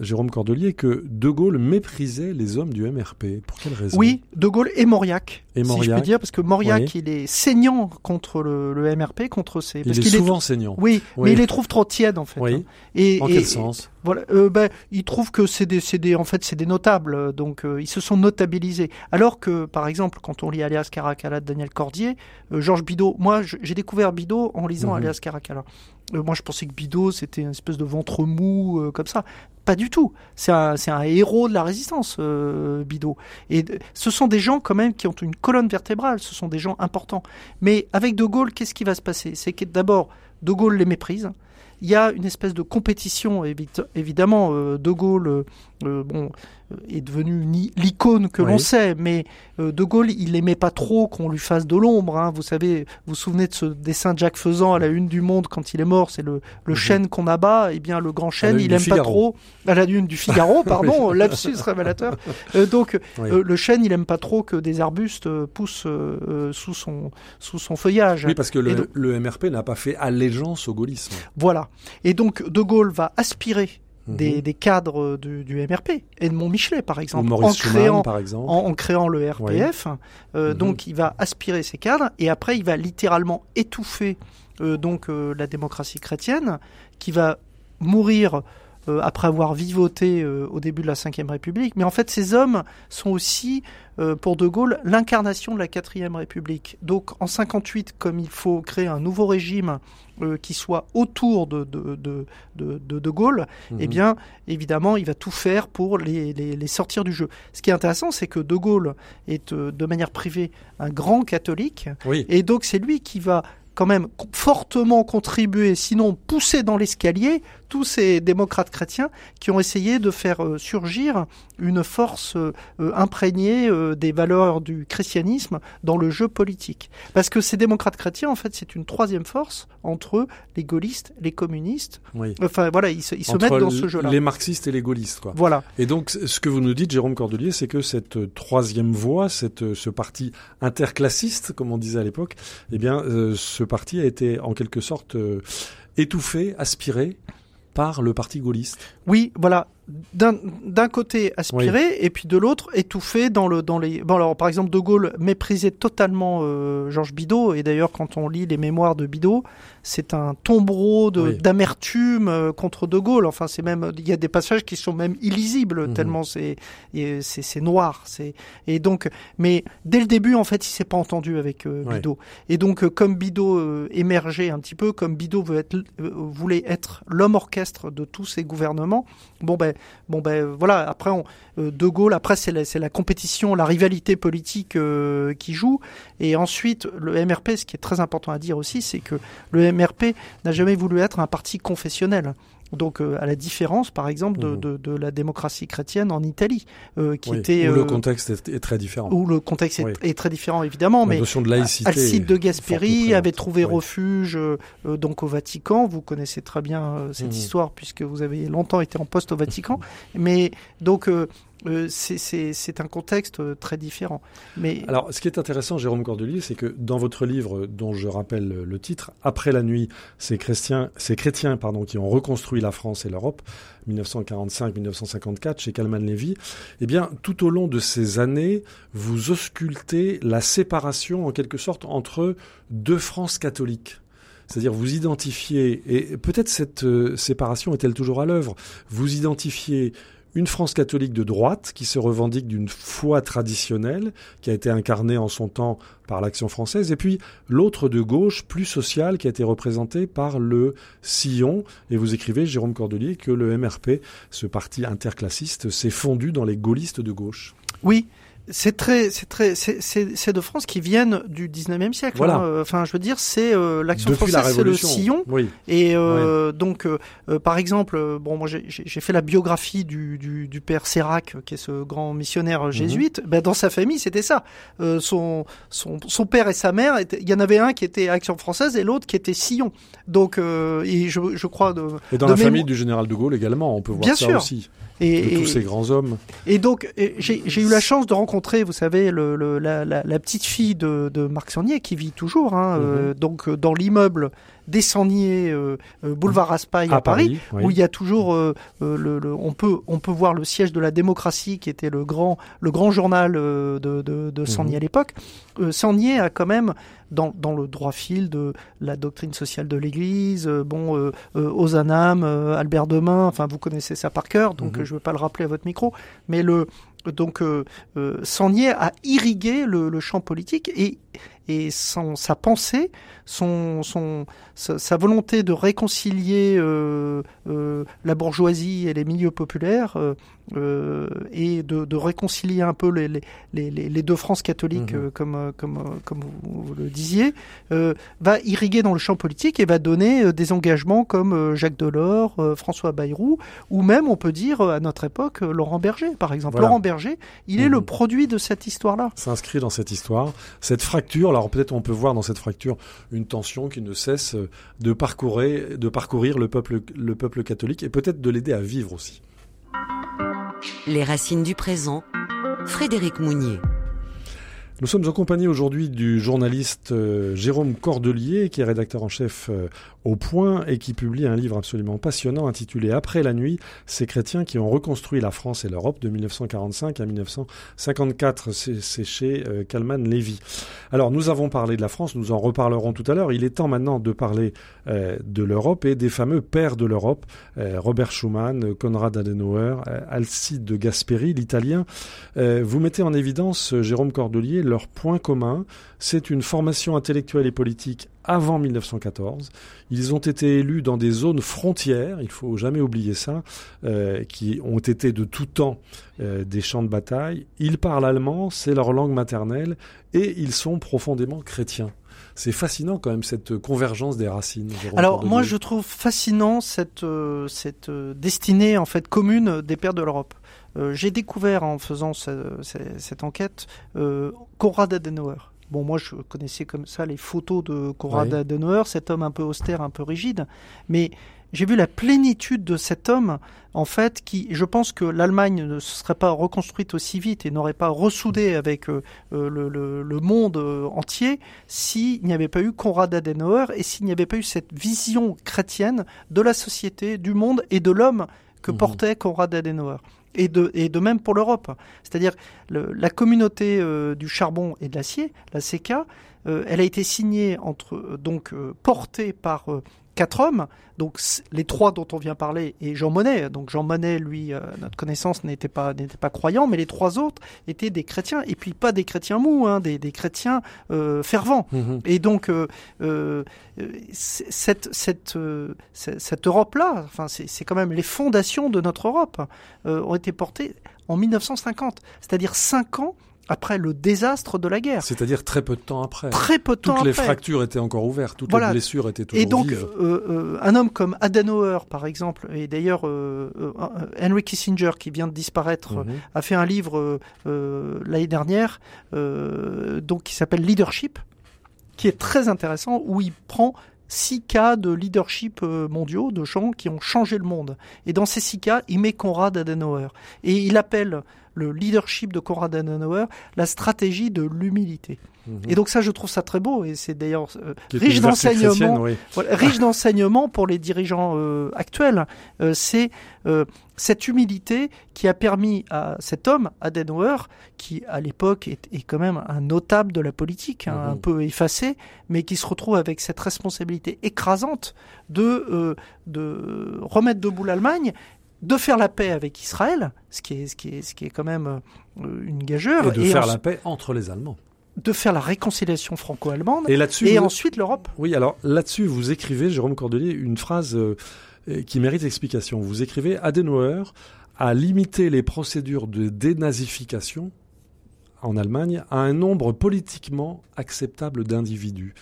Speaker 3: Jérôme Cordelier, que De Gaulle méprisait les hommes du MRP. Pour quelle raison?
Speaker 4: Oui, De Gaulle et Mauriac,
Speaker 3: Et
Speaker 4: si je
Speaker 3: Mauriac.
Speaker 4: peux dire, parce que Mauriac,
Speaker 3: Oui.
Speaker 4: il est saignant contre le, le MRP, contre ses...
Speaker 3: Il
Speaker 4: parce
Speaker 3: est
Speaker 4: qu'il
Speaker 3: souvent saignant.
Speaker 4: Oui,
Speaker 3: Oui.
Speaker 4: mais il les trouve trop tièdes en fait.
Speaker 3: Oui.
Speaker 4: hein. Et,
Speaker 3: En
Speaker 4: et-
Speaker 3: quel sens?
Speaker 4: Voilà, euh, ben, ils trouvent que c'est des, en fait, c'est des notables, donc euh, ils se sont notabilisés. Alors que, par exemple, quand on lit Alias Caracalla de Daniel Cordier, euh, Georges Bidault, moi, j'ai découvert Bidault en lisant
Speaker 3: Mhm.
Speaker 4: Alias Caracalla. Euh, moi, je pensais que Bidault, c'était une espèce de ventre mou, comme ça. Pas du tout. C'est un, un héros de la résistance, Bidault. Et ce sont des gens quand même qui ont une colonne vertébrale. Ce sont des gens importants. Mais avec De Gaulle, qu'est-ce qui va se passer? C'est que d'abord, De Gaulle les méprise. Il y a une espèce de compétition, évi- évidemment. euh, de Gaulle, euh, euh, bon, est devenu l'icône que
Speaker 3: Oui.
Speaker 4: l'on sait, mais euh, De Gaulle, il n'aimait pas trop qu'on lui fasse de l'ombre. hein. Vous savez, vous vous souvenez de ce dessin de Jacques Faisan à la une du Monde quand il est mort, c'est le, le chêne qu'on abat. Eh bien, le grand chêne, il aime pas
Speaker 3: Figaro.
Speaker 4: trop. À la une du Figaro, pardon, lapsus révélateur. Euh, donc,
Speaker 3: Oui.
Speaker 4: euh, le chêne, il aime pas trop que des arbustes poussent euh, sous son sous son feuillage.
Speaker 3: Oui, parce que le,
Speaker 4: donc-
Speaker 3: le MRP n'a pas fait allégeance au gaullisme.
Speaker 4: Voilà. Et donc, De Gaulle va aspirer des,
Speaker 3: Mhm.
Speaker 4: des cadres du, du MRP, Edmond Michelet par exemple,
Speaker 3: Maurice
Speaker 4: en
Speaker 3: Schumann,
Speaker 4: créant,
Speaker 3: par exemple.
Speaker 4: en, en créant le RPF. Euh,
Speaker 3: Mhm.
Speaker 4: Donc, il va aspirer ces cadres et après, il va littéralement étouffer euh, donc euh, la démocratie chrétienne, qui va mourir euh, après avoir vivoté euh, au début de la Ve République. Mais en fait, ces hommes sont aussi, euh, pour De Gaulle, l'incarnation de la Quatrième République. Donc, en 58, comme il faut créer un nouveau régime qui soit autour de De, de, de, de, Gaulle, mhm. eh bien, évidemment, il va tout faire pour les, les, les sortir du jeu. Ce qui est intéressant, c'est que De Gaulle est, de manière privée, un grand catholique.
Speaker 3: Oui.
Speaker 4: Et donc, c'est lui qui va quand même fortement contribué, sinon poussé dans l'escalier, tous ces démocrates chrétiens qui ont essayé de faire euh, surgir une force euh, imprégnée euh, des valeurs du christianisme dans le jeu politique. Parce que ces démocrates chrétiens, en fait, c'est une troisième force entre les gaullistes, les communistes.
Speaker 3: Oui.
Speaker 4: Enfin, voilà, ils se, ils se mettent dans ce jeu-là.
Speaker 3: Les marxistes et les gaullistes, quoi.
Speaker 4: Voilà.
Speaker 3: Et donc, ce que vous nous dites, Jérôme Cordelier, c'est que cette troisième voie, cette, ce parti interclassiste, comme on disait à l'époque, eh bien, ce parti a été en quelque sorte étouffé, aspiré par le parti gaulliste.
Speaker 4: Oui, voilà d'un côté aspiré et puis de l'autre étouffé dans le dans les bon alors par exemple de Gaulle méprisait totalement euh, Georges Bidault et d'ailleurs quand on lit les mémoires de Bidault c'est un tombereau d'amertume euh, contre de Gaulle. Enfin c'est même il y a des passages qui sont même illisibles mhm. tellement c'est c'est noir c'est et donc mais dès le début en fait il s'est pas entendu avec euh, Bidault. Et donc comme Bidault émergeait un petit peu comme Bidault veut être voulait être l'homme orchestre de tous ces gouvernements bon ben bon ben voilà. Après, on, euh, De Gaulle. Après, c'est la, compétition, la rivalité politique euh, qui joue. Et ensuite, le MRP, ce qui est très important à dire aussi, c'est que le MRP n'a jamais voulu être un parti confessionnel. Donc, euh, à la différence, par exemple, de, mmh. de, de, la démocratie chrétienne en Italie, euh, qui était
Speaker 3: où le contexte est, très différent.
Speaker 4: Où le contexte est, très différent, évidemment. La mais
Speaker 3: notion de laïcité.
Speaker 4: Alcide de Gasperi avait trouvé refuge donc au Vatican. Vous connaissez très bien cette mmh. histoire puisque vous avez longtemps été en poste au Vatican. mais donc euh, c'est un contexte euh, très différent. Mais
Speaker 3: alors, ce qui est intéressant, Jérôme Cordelier, c'est que dans votre livre, dont je rappelle le titre, Après la nuit, ces chrétiens, ces chrétiens, pardon, qui ont reconstruit la France et l'Europe, 1945-1954, chez Kalman Levy, eh bien, tout au long de ces années, vous auscultez la séparation, en quelque sorte, entre deux France catholiques. C'est-à-dire vous identifiez, et peut-être cette euh, séparation est-elle toujours à l'œuvre, vous identifiez une France catholique de droite qui se revendique d'une foi traditionnelle qui a été incarnée en son temps par l'Action française, et puis l'autre de gauche, plus sociale, qui a été représentée par le Sillon. Et vous écrivez, Jérôme Cordelier, que le MRP, ce parti interclassiste, s'est fondu dans les gaullistes de gauche.
Speaker 4: Oui, c'est très, c'est très, c'est de France qui viennent du 19e siècle.
Speaker 3: Voilà.
Speaker 4: Hein. Enfin, je veux dire, c'est euh, l'action française, c'est le sillon.
Speaker 3: Oui.
Speaker 4: Et euh, donc, euh, par exemple, bon, moi j'ai fait la biographie du, du, du, père Sérac, qui est ce grand missionnaire mhm. jésuite. Ben, dans sa famille, c'était ça. son, son, son père et sa mère, il y en avait un qui était Action française et l'autre qui était Sillon. Donc, et je, je crois de.
Speaker 3: Et dans la famille du général de Gaulle également, on peut voir
Speaker 4: Bien
Speaker 3: ça
Speaker 4: sûr.
Speaker 3: aussi. Et, de tous ces grands hommes.
Speaker 4: Et donc, j'ai eu la chance de rencontrer, vous savez, le, le, la, la, la, petite fille de, de Marc Sangnier qui vit toujours, hein, euh, mhm. donc euh, dans l'immeuble des Sangniers, euh, boulevard Raspail à, Paris, où il y a toujours, le, le, on peut, on peut voir le siège de la démocratie qui était le grand, le grand journal de, de, de mhm. Sangnier à l'époque. Sangnier a quand même dans, dans, le droit fil de la doctrine sociale de l'Église, bon, euh, Ozanam, Albert Demain, enfin vous connaissez ça par cœur, donc mhm. je ne veux pas le rappeler à votre micro, mais le donc euh, euh, Sangnier a irrigué le, le champ politique et et son, sa pensée, son, son, sa, volonté de réconcilier euh, euh, la bourgeoisie et les milieux populaires euh, et de, de, réconcilier un peu les, les, les, les deux France catholiques, mhm. comme, comme, comme vous, le disiez, va irriguer dans le champ politique et va donner des engagements comme Jacques Delors, François Bayrou, ou même, on peut dire, à notre époque, Laurent Berger, par exemple. Laurent Berger, il est le mhm. produit de cette histoire-là.
Speaker 3: S'inscrit dans cette histoire, cette fracture alors peut-être on peut voir dans cette fracture une tension qui ne cesse de parcourir, le peuple catholique et peut-être de l'aider à vivre aussi.
Speaker 2: Les racines du présent, Frédéric Mounier.
Speaker 3: Nous sommes en compagnie aujourd'hui du journaliste euh, Jérôme Cordelier, qui est rédacteur en chef euh, au Point et qui publie un livre absolument passionnant intitulé Après la nuit, ces chrétiens qui ont reconstruit la France et l'Europe de 1945 à 1954. C'est chez euh, Kalman Levy. Alors nous avons parlé de la France, nous en reparlerons tout à l'heure. Il est temps maintenant de parler de l'Europe et des fameux pères de l'Europe, Robert Schuman, Konrad Adenauer, Alcide de Gasperi, l'italien. vous mettez en évidence, Jérôme Cordelier, leur point commun, c'est une formation intellectuelle et politique avant 1914. Ils ont été élus dans des zones frontières, il faut jamais oublier ça, euh, qui ont été de tout temps euh, des champs de bataille. Ils parlent allemand, c'est leur langue maternelle, et ils sont profondément chrétiens. C'est fascinant quand même cette convergence des racines.
Speaker 4: Alors moi je trouve fascinant cette, euh, cette destinée en fait commune des pères de l'Europe. Euh, j'ai découvert en faisant cette enquête euh, Konrad Adenauer. Bon, moi, je connaissais comme ça les photos de Konrad Adenauer, cet homme un peu austère, un peu rigide, mais j'ai vu la plénitude de cet homme, en fait, qui, je pense que l'Allemagne ne se serait pas reconstruite aussi vite et n'aurait pas ressoudé avec euh, le, monde entier s'il n'y avait pas eu Konrad Adenauer et s'il n'y avait pas eu cette vision chrétienne de la société, du monde et de l'homme que mhm. portait Konrad Adenauer et de, même pour l'Europe. C'est-à-dire la communauté euh, du charbon et de l'acier, la CK, euh, elle a été signée entre euh, donc portée par quatre hommes, donc les trois dont on vient parler, et Jean Monnet. Donc Jean Monnet, lui, euh, notre connaissance n'était pas n'était pas croyant, mais les trois autres étaient des chrétiens, et puis pas des chrétiens mous, hein, des, des chrétiens euh, fervents. Mmh et donc euh, cette cette cette Europe-là, enfin c'est quand même les fondations de notre Europe ont été portées en 1950, c'est-à-dire cinq ans après le désastre de la guerre.
Speaker 3: C'est-à-dire très peu de temps après.
Speaker 4: Très peu de
Speaker 3: temps
Speaker 4: après.
Speaker 3: Toutes les fractures étaient encore ouvertes, toutes les blessures étaient toujours
Speaker 4: Et donc,
Speaker 3: vives.
Speaker 4: Euh, euh, un homme comme Adenauer, par exemple, et d'ailleurs euh, euh Henry Kissinger, qui vient de disparaître, mhm. a fait un livre l'année dernière, donc qui s'appelle Leadership, qui est très intéressant, où il prend six cas de leadership mondiaux, de gens qui ont changé le monde. Et dans ces six cas, il met Konrad Adenauer. Et il appelle le leadership de Konrad Adenauer, la stratégie de l'humilité. Mhm. Et donc ça, je trouve ça très beau, et c'est d'ailleurs euh, riche d'enseignements, riche d'enseignements pour les dirigeants euh, actuels. Euh, c'est cette humilité qui a permis à cet homme, Adenauer, qui à l'époque est, quand même un notable de la politique, hein, un mhm. peu effacé, mais qui se retrouve avec cette responsabilité écrasante de de remettre debout l'Allemagne de faire la paix avec Israël, ce qui est, ce qui est, ce qui est quand même euh, une gageure.
Speaker 3: Et de faire la paix entre les Allemands.
Speaker 4: De faire la réconciliation franco-allemande. Et, là-dessus, et ensuite l'Europe.
Speaker 3: Oui, alors là-dessus, vous écrivez, Jérôme Cordelier, une phrase euh, qui mérite explication. Vous écrivez Adenauer a limité les procédures de dénazification en Allemagne à un nombre politiquement acceptable d'individus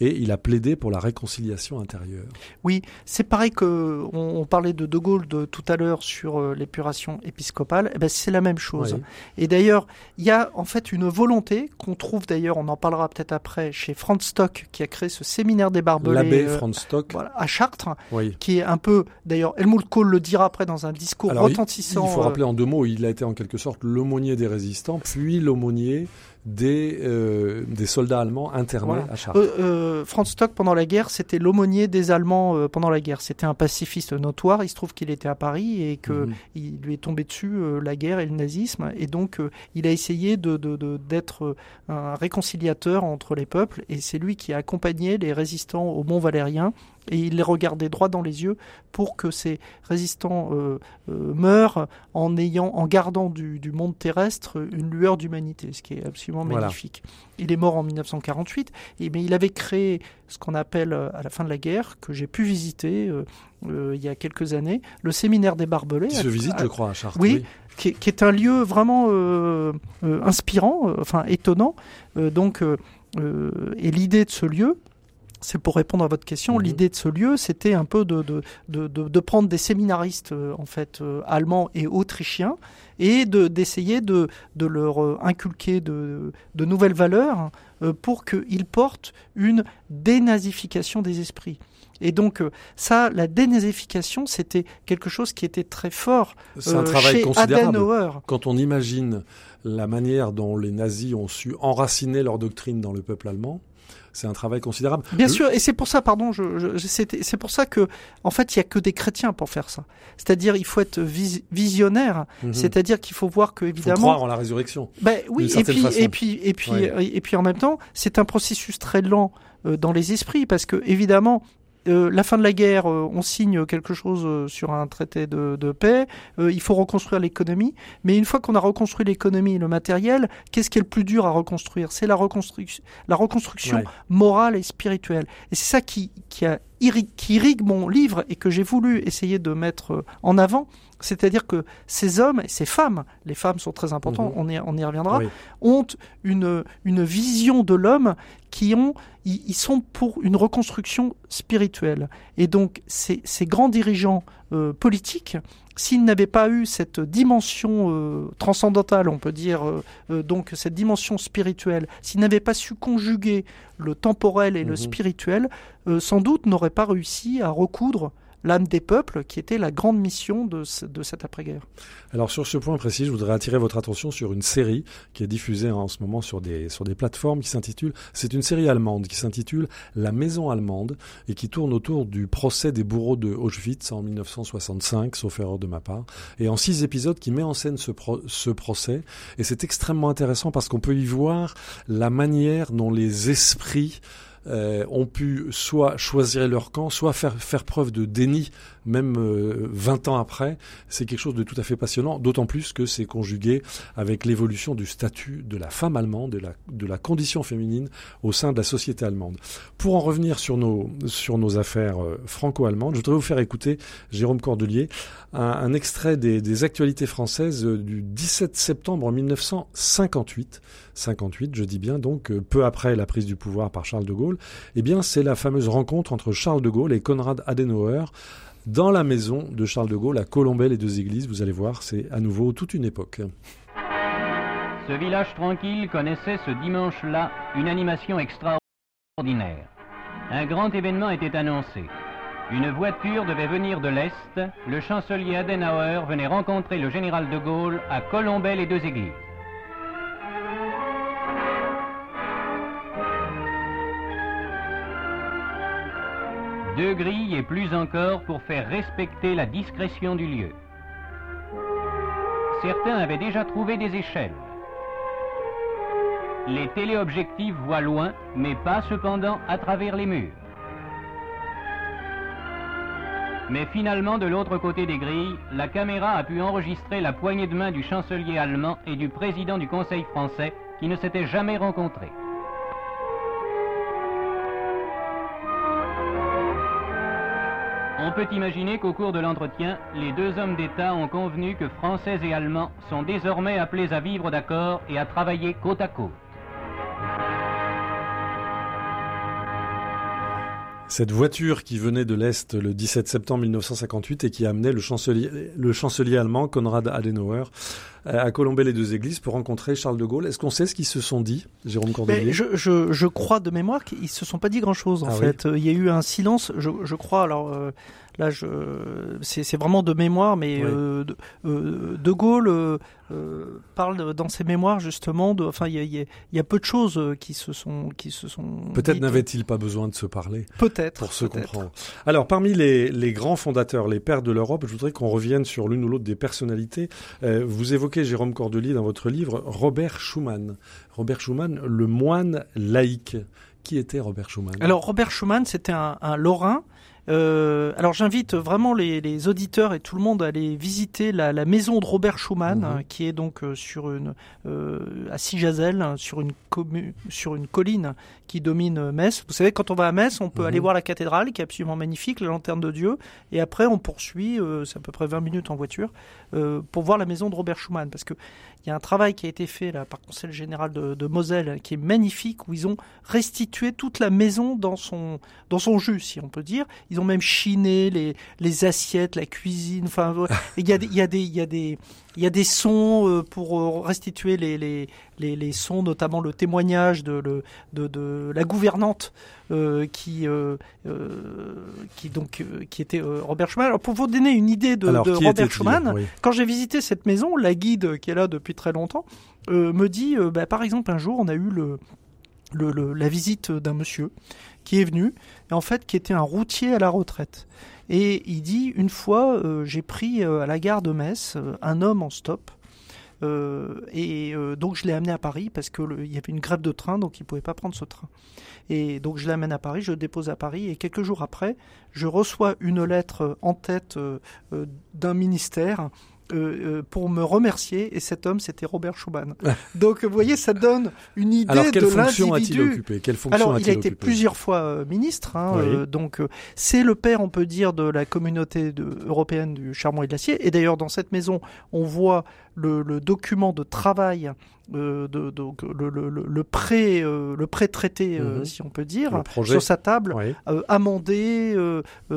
Speaker 3: et il a plaidé pour la réconciliation intérieure.
Speaker 4: Oui, c'est pareil que on, parlait de De Gaulle de, tout à l'heure sur euh, l'épuration épiscopale, eh ben c'est la même chose. Et d'ailleurs, il y a en fait une volonté qu'on trouve d'ailleurs, on en parlera peut-être après, chez Franz Stock qui a créé ce séminaire des barbelés
Speaker 3: L'abbé euh, Franz Stock.
Speaker 4: à Chartres, qui est un peu, d'ailleurs, Helmut Kohl le dira après dans un discours retentissant.
Speaker 3: Il, faut rappeler en deux mots, il a été en quelque sorte l'aumônier des résistants, puis l'aumônier des, euh, des soldats allemands internés à Chartres.
Speaker 4: Euh, euh, Franz Stock, pendant la guerre, c'était l'aumônier des Allemands pendant la guerre. C'était un pacifiste notoire. Il se trouve qu'il était à Paris et que mhm. il lui est tombé dessus la guerre et le nazisme. Et donc, il a essayé de, d'être de, un réconciliateur entre les peuples. Et c'est lui qui a accompagné les résistants au Mont Valérien et il les regardait droit dans les yeux pour que ces résistants euh, euh, meurent en ayant, en gardant du, monde terrestre une lueur d'humanité, ce qui est absolument magnifique. Il est mort en 1948, et, mais il avait créé ce qu'on appelle euh, à la fin de la guerre, que j'ai pu visiter il y a quelques années, le séminaire des barbelés.
Speaker 3: Qui se visite, je crois, à Chartres.
Speaker 4: Oui, Qui, est, un lieu vraiment inspirant, enfin étonnant. donc, et l'idée de ce lieu, c'est pour répondre à votre question. Mhm. L'idée de ce lieu, c'était un peu de, de, de, de, prendre des séminaristes euh, en fait euh, allemands et autrichiens et d'essayer de, de, leur euh, inculquer de, de nouvelles valeurs pour qu'ils portent une dénazification des esprits. Et donc ça, la dénazification, c'était quelque chose qui était très fort
Speaker 3: C'est un
Speaker 4: euh,
Speaker 3: travail
Speaker 4: chez
Speaker 3: considérable.
Speaker 4: Adenauer.
Speaker 3: Quand on imagine la manière dont les nazis ont su enraciner leur doctrine dans le peuple allemand, c'est un travail considérable.
Speaker 4: Bien
Speaker 3: Le-
Speaker 4: sûr, et c'est pour ça, pardon, je, je- c'est pour ça que, en fait, il y a que des chrétiens pour faire ça. C'est-à-dire, il faut être vis- visionnaire.
Speaker 3: Mhm.
Speaker 4: C'est-à-dire qu'il faut voir que
Speaker 3: faut
Speaker 4: évidemment,
Speaker 3: croire en la résurrection.
Speaker 4: Ben oui, et puis, et puis et puis
Speaker 3: Ouais.
Speaker 4: et puis en même temps, c'est un processus très lent euh, dans les esprits parce que évidemment. Euh, la fin de la guerre, euh, on signe quelque chose euh, sur un traité de, de paix. euh, il faut reconstruire l'économie, mais une fois qu'on a reconstruit l'économie, et le matériel, qu'est-ce qui est le plus dur à reconstruire? C'est la reconstruction, la reconstruction
Speaker 3: Ouais.
Speaker 4: morale et spirituelle. Et c'est ça qui qui, a qui irrigue mon livre et que j'ai voulu essayer de mettre euh, en avant. C'est-à-dire que ces hommes et ces femmes, les femmes sont très importants,
Speaker 3: Mhm.
Speaker 4: on, y, on y reviendra,
Speaker 3: Oui.
Speaker 4: ont une, une vision de l'homme qui ont, ils sont pour une reconstruction spirituelle. Et donc, ces, ces grands dirigeants euh, politiques, s'ils n'avaient pas eu cette dimension euh, transcendantale, on peut dire, euh, euh, donc cette dimension spirituelle, s'ils n'avaient pas su conjuguer le temporel et le
Speaker 3: Mhm.
Speaker 4: spirituel, euh, sans doute n'auraient pas réussi à recoudre l'âme des peuples, qui était la grande mission de, de cette après-guerre.
Speaker 3: Alors sur ce point précis, je voudrais attirer votre attention sur une série qui est diffusée en ce moment sur des, sur des plateformes qui s'intitule, c'est une série allemande qui s'intitule La Maison allemande et qui tourne autour du procès des bourreaux de Auschwitz en 1965, sauf erreur de ma part, et en six épisodes qui met en scène ce, pro- ce procès. Et c'est extrêmement intéressant parce qu'on peut y voir la manière dont les esprits euh, ont pu soit choisir leur camp, soit faire, faire preuve de déni, même euh, 20 ans après. C'est quelque chose de tout à fait passionnant, d'autant plus que c'est conjugué avec l'évolution du statut de la femme allemande, de la, de la condition féminine au sein de la société allemande. Pour en revenir sur nos, sur nos affaires euh, franco-allemandes, je voudrais vous faire écouter, Jérôme Cordelier, un, un extrait des, des actualités françaises euh, du 17 septembre 1958. 58, je dis bien, donc euh, peu après la prise du pouvoir par Charles de Gaulle, eh bien c'est la fameuse rencontre entre Charles de Gaulle et Konrad Adenauer dans la maison de Charles de Gaulle à Colombey, les deux églises. Vous allez voir, c'est à nouveau toute une époque.
Speaker 6: Ce village tranquille connaissait ce dimanche-là une animation extraordinaire. Un grand événement était annoncé. Une voiture devait venir de l'Est. Le chancelier Adenauer venait rencontrer le général de Gaulle à Colombey les deux églises. Deux grilles et plus encore pour faire respecter la discrétion du lieu. Certains avaient déjà trouvé des échelles. Les téléobjectifs voient loin, mais pas cependant à travers les murs. Mais finalement, de l'autre côté des grilles, la caméra a pu enregistrer la poignée de main du chancelier allemand et du président du Conseil français qui ne s'étaient jamais rencontrés. On peut imaginer qu'au cours de l'entretien, les deux hommes d'État ont convenu que Français et Allemands sont désormais appelés à vivre d'accord et à travailler côte à côte.
Speaker 3: Cette voiture qui venait de l'Est le 17 septembre 1958 et qui amenait le chancelier, le chancelier allemand Konrad Adenauer à Colombey les deux églises pour rencontrer Charles de Gaulle. Est-ce qu'on sait ce qu'ils se sont dit, Jérôme Cordelier
Speaker 4: je, je, je crois de mémoire qu'ils se sont pas dit grand-chose en
Speaker 3: Ah
Speaker 4: fait. Euh, Il y a eu un silence, je, je crois. Alors euh, là, je, c'est, vraiment de mémoire, mais
Speaker 3: Oui.
Speaker 4: euh, de, euh, de Gaulle euh, parle dans ses mémoires justement de. Enfin, il y a, y y peu de choses qui se sont qui se sont.
Speaker 3: Peut-être n'avait-il pas besoin de se parler
Speaker 4: Peut-être.
Speaker 3: pour se comprendre. Alors, parmi les, les grands fondateurs, les pères de l'Europe, je voudrais qu'on revienne sur l'une ou l'autre des personnalités. Vous évoquez, Jérôme Cordelier, dans votre livre, Robert Schumann. Robert Schumann, le moine laïque. Qui était Robert Schumann
Speaker 4: Alors Robert Schumann, c'était un, un Lorrain. Euh, alors j'invite vraiment les, les auditeurs et tout le monde à aller visiter la, la maison de Robert Schumann,
Speaker 3: Mhm.
Speaker 4: hein, qui est donc euh, sur une euh, à Sijazel, hein, sur une sur une colline qui domine Metz. Vous savez, quand on va à Metz, on peut
Speaker 3: Mhm.
Speaker 4: aller voir la cathédrale qui est absolument magnifique, la lanterne de Dieu, et après on poursuit, euh, c'est à peu près 20 minutes en voiture, pour voir la maison de Robert Schumann, parce que il y a un travail qui a été fait là par le Conseil général de, de Moselle qui est magnifique, où ils ont restitué toute la maison dans son dans son jus, si on peut dire. ils ont même chiné les, les assiettes, la cuisine. Enfin, il y a des, il y a des, il y a des, il y a des sons euh, pour euh, restituer les, les, les, les, sons, notamment le témoignage de, de, de, de la gouvernante euh, qui, euh, qui, donc, qui était Robert Schumann. Alors, pour vous donner une idée de, de Robert Schumann, quand j'ai visité cette maison, la guide qui est là depuis très longtemps me dit, bah, par exemple, un jour, on a eu la visite d'un monsieur qui est venu, et en fait, qui était un routier à la retraite. Et il dit, une fois, euh, j'ai pris euh, à la gare de Metz euh, un homme en stop. et donc je l'ai amené à Paris parce qu'il y avait une grève de train, donc il ne pouvait pas prendre ce train. Et donc je l'amène à Paris, je le dépose à Paris, et quelques jours après, je reçois une lettre en tête d'un ministère euh, euh, pour me remercier, et cet homme, c'était Robert Schuman. Donc, vous voyez, ça donne une idée
Speaker 3: Alors, quelle
Speaker 4: de
Speaker 3: fonction a-t-il occupé? Quelle fonction
Speaker 4: Alors, il a, été plusieurs fois euh, ministre. Hein, donc, c'est le père, on peut dire, de la communauté de, européenne du charbon et de l'acier. Et d'ailleurs, dans cette maison, on voit le, le document de travail euh, de, donc le, le, le, pré euh, le pré traité euh, mhm. si on peut dire sur sa table amendé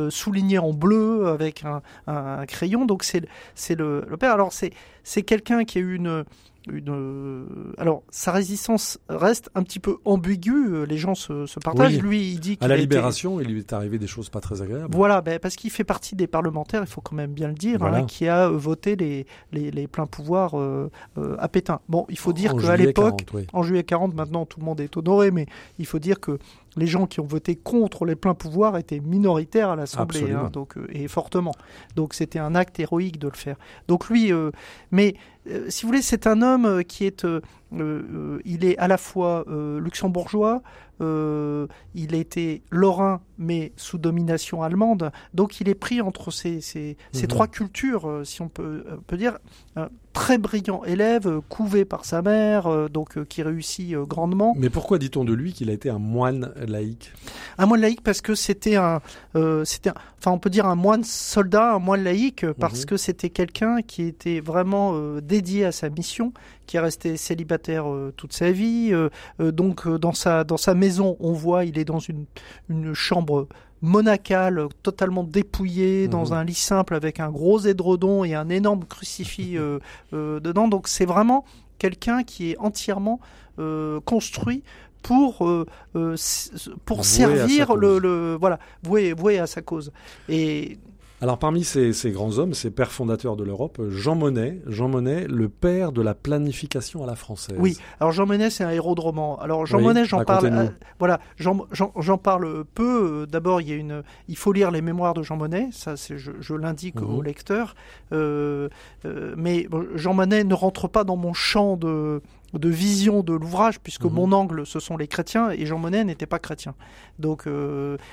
Speaker 4: souligné en bleu avec un, un crayon. Donc c'est c'est le, le père. Alors c'est c'est quelqu'un qui a eu une une. Euh, alors, sa résistance reste un petit peu ambiguë. Euh, les gens se, se partagent. Lui, il dit
Speaker 3: à la libération, il lui est arrivé des choses pas très agréables.
Speaker 4: Voilà, ben, parce qu'il fait partie des parlementaires, il faut quand même bien le dire, hein, qui a euh, voté les, les, les pleins pouvoirs à Pétain. Bon, il faut dire qu'à l'époque, en juillet 40, maintenant tout le monde est honoré, mais il faut dire que les gens qui ont voté contre les pleins pouvoirs étaient minoritaires à l'Assemblée, hein, donc et fortement. Donc c'était un acte héroïque de le faire. Donc lui, mais euh, si vous voulez, c'est un homme euh, qui est, euh, il est à la fois luxembourgeois, il a été lorrain mais sous domination allemande, donc il est pris entre ces, ces, ces mhm. trois cultures, si on peut, peut dire. Un très brillant élève, couvé par sa mère, donc qui réussit grandement.
Speaker 3: Mais pourquoi dit-on de lui qu'il a été un moine laïque?
Speaker 4: Un moine laïque parce que c'était un, c'était, enfin on peut dire un moine soldat, un moine laïque parce mhm. que c'était quelqu'un qui était vraiment dédié à sa mission, qui est resté célibataire euh, toute sa vie. Euh, euh, donc dans sa dans sa maison, on voit, il est dans une une chambre monacale, totalement dépouillée, dans mhm. un lit simple avec un gros édredon et un énorme crucifix dedans. Donc c'est vraiment quelqu'un qui est entièrement construit pour pour servir le, le, voilà voué, voué à sa cause et
Speaker 3: alors parmi ces, grands hommes, ces pères fondateurs de l'Europe, Jean Monnet, Jean Monnet, le père de la planification à la française.
Speaker 4: Oui, alors Jean Monnet, c'est un héros de roman. Alors Jean Monnet, j'en parle, euh, voilà, j'en parle peu. D'abord, il y a une, il faut lire les mémoires de Jean Monnet, ça, c'est, je, l'indique au mhm. lecteur. Euh, euh, mais Jean Monnet ne rentre pas dans mon champ de de vision de l'ouvrage, puisque mhm. mon angle, ce sont les chrétiens, et Jean Monnet n'était pas chrétien. Donc,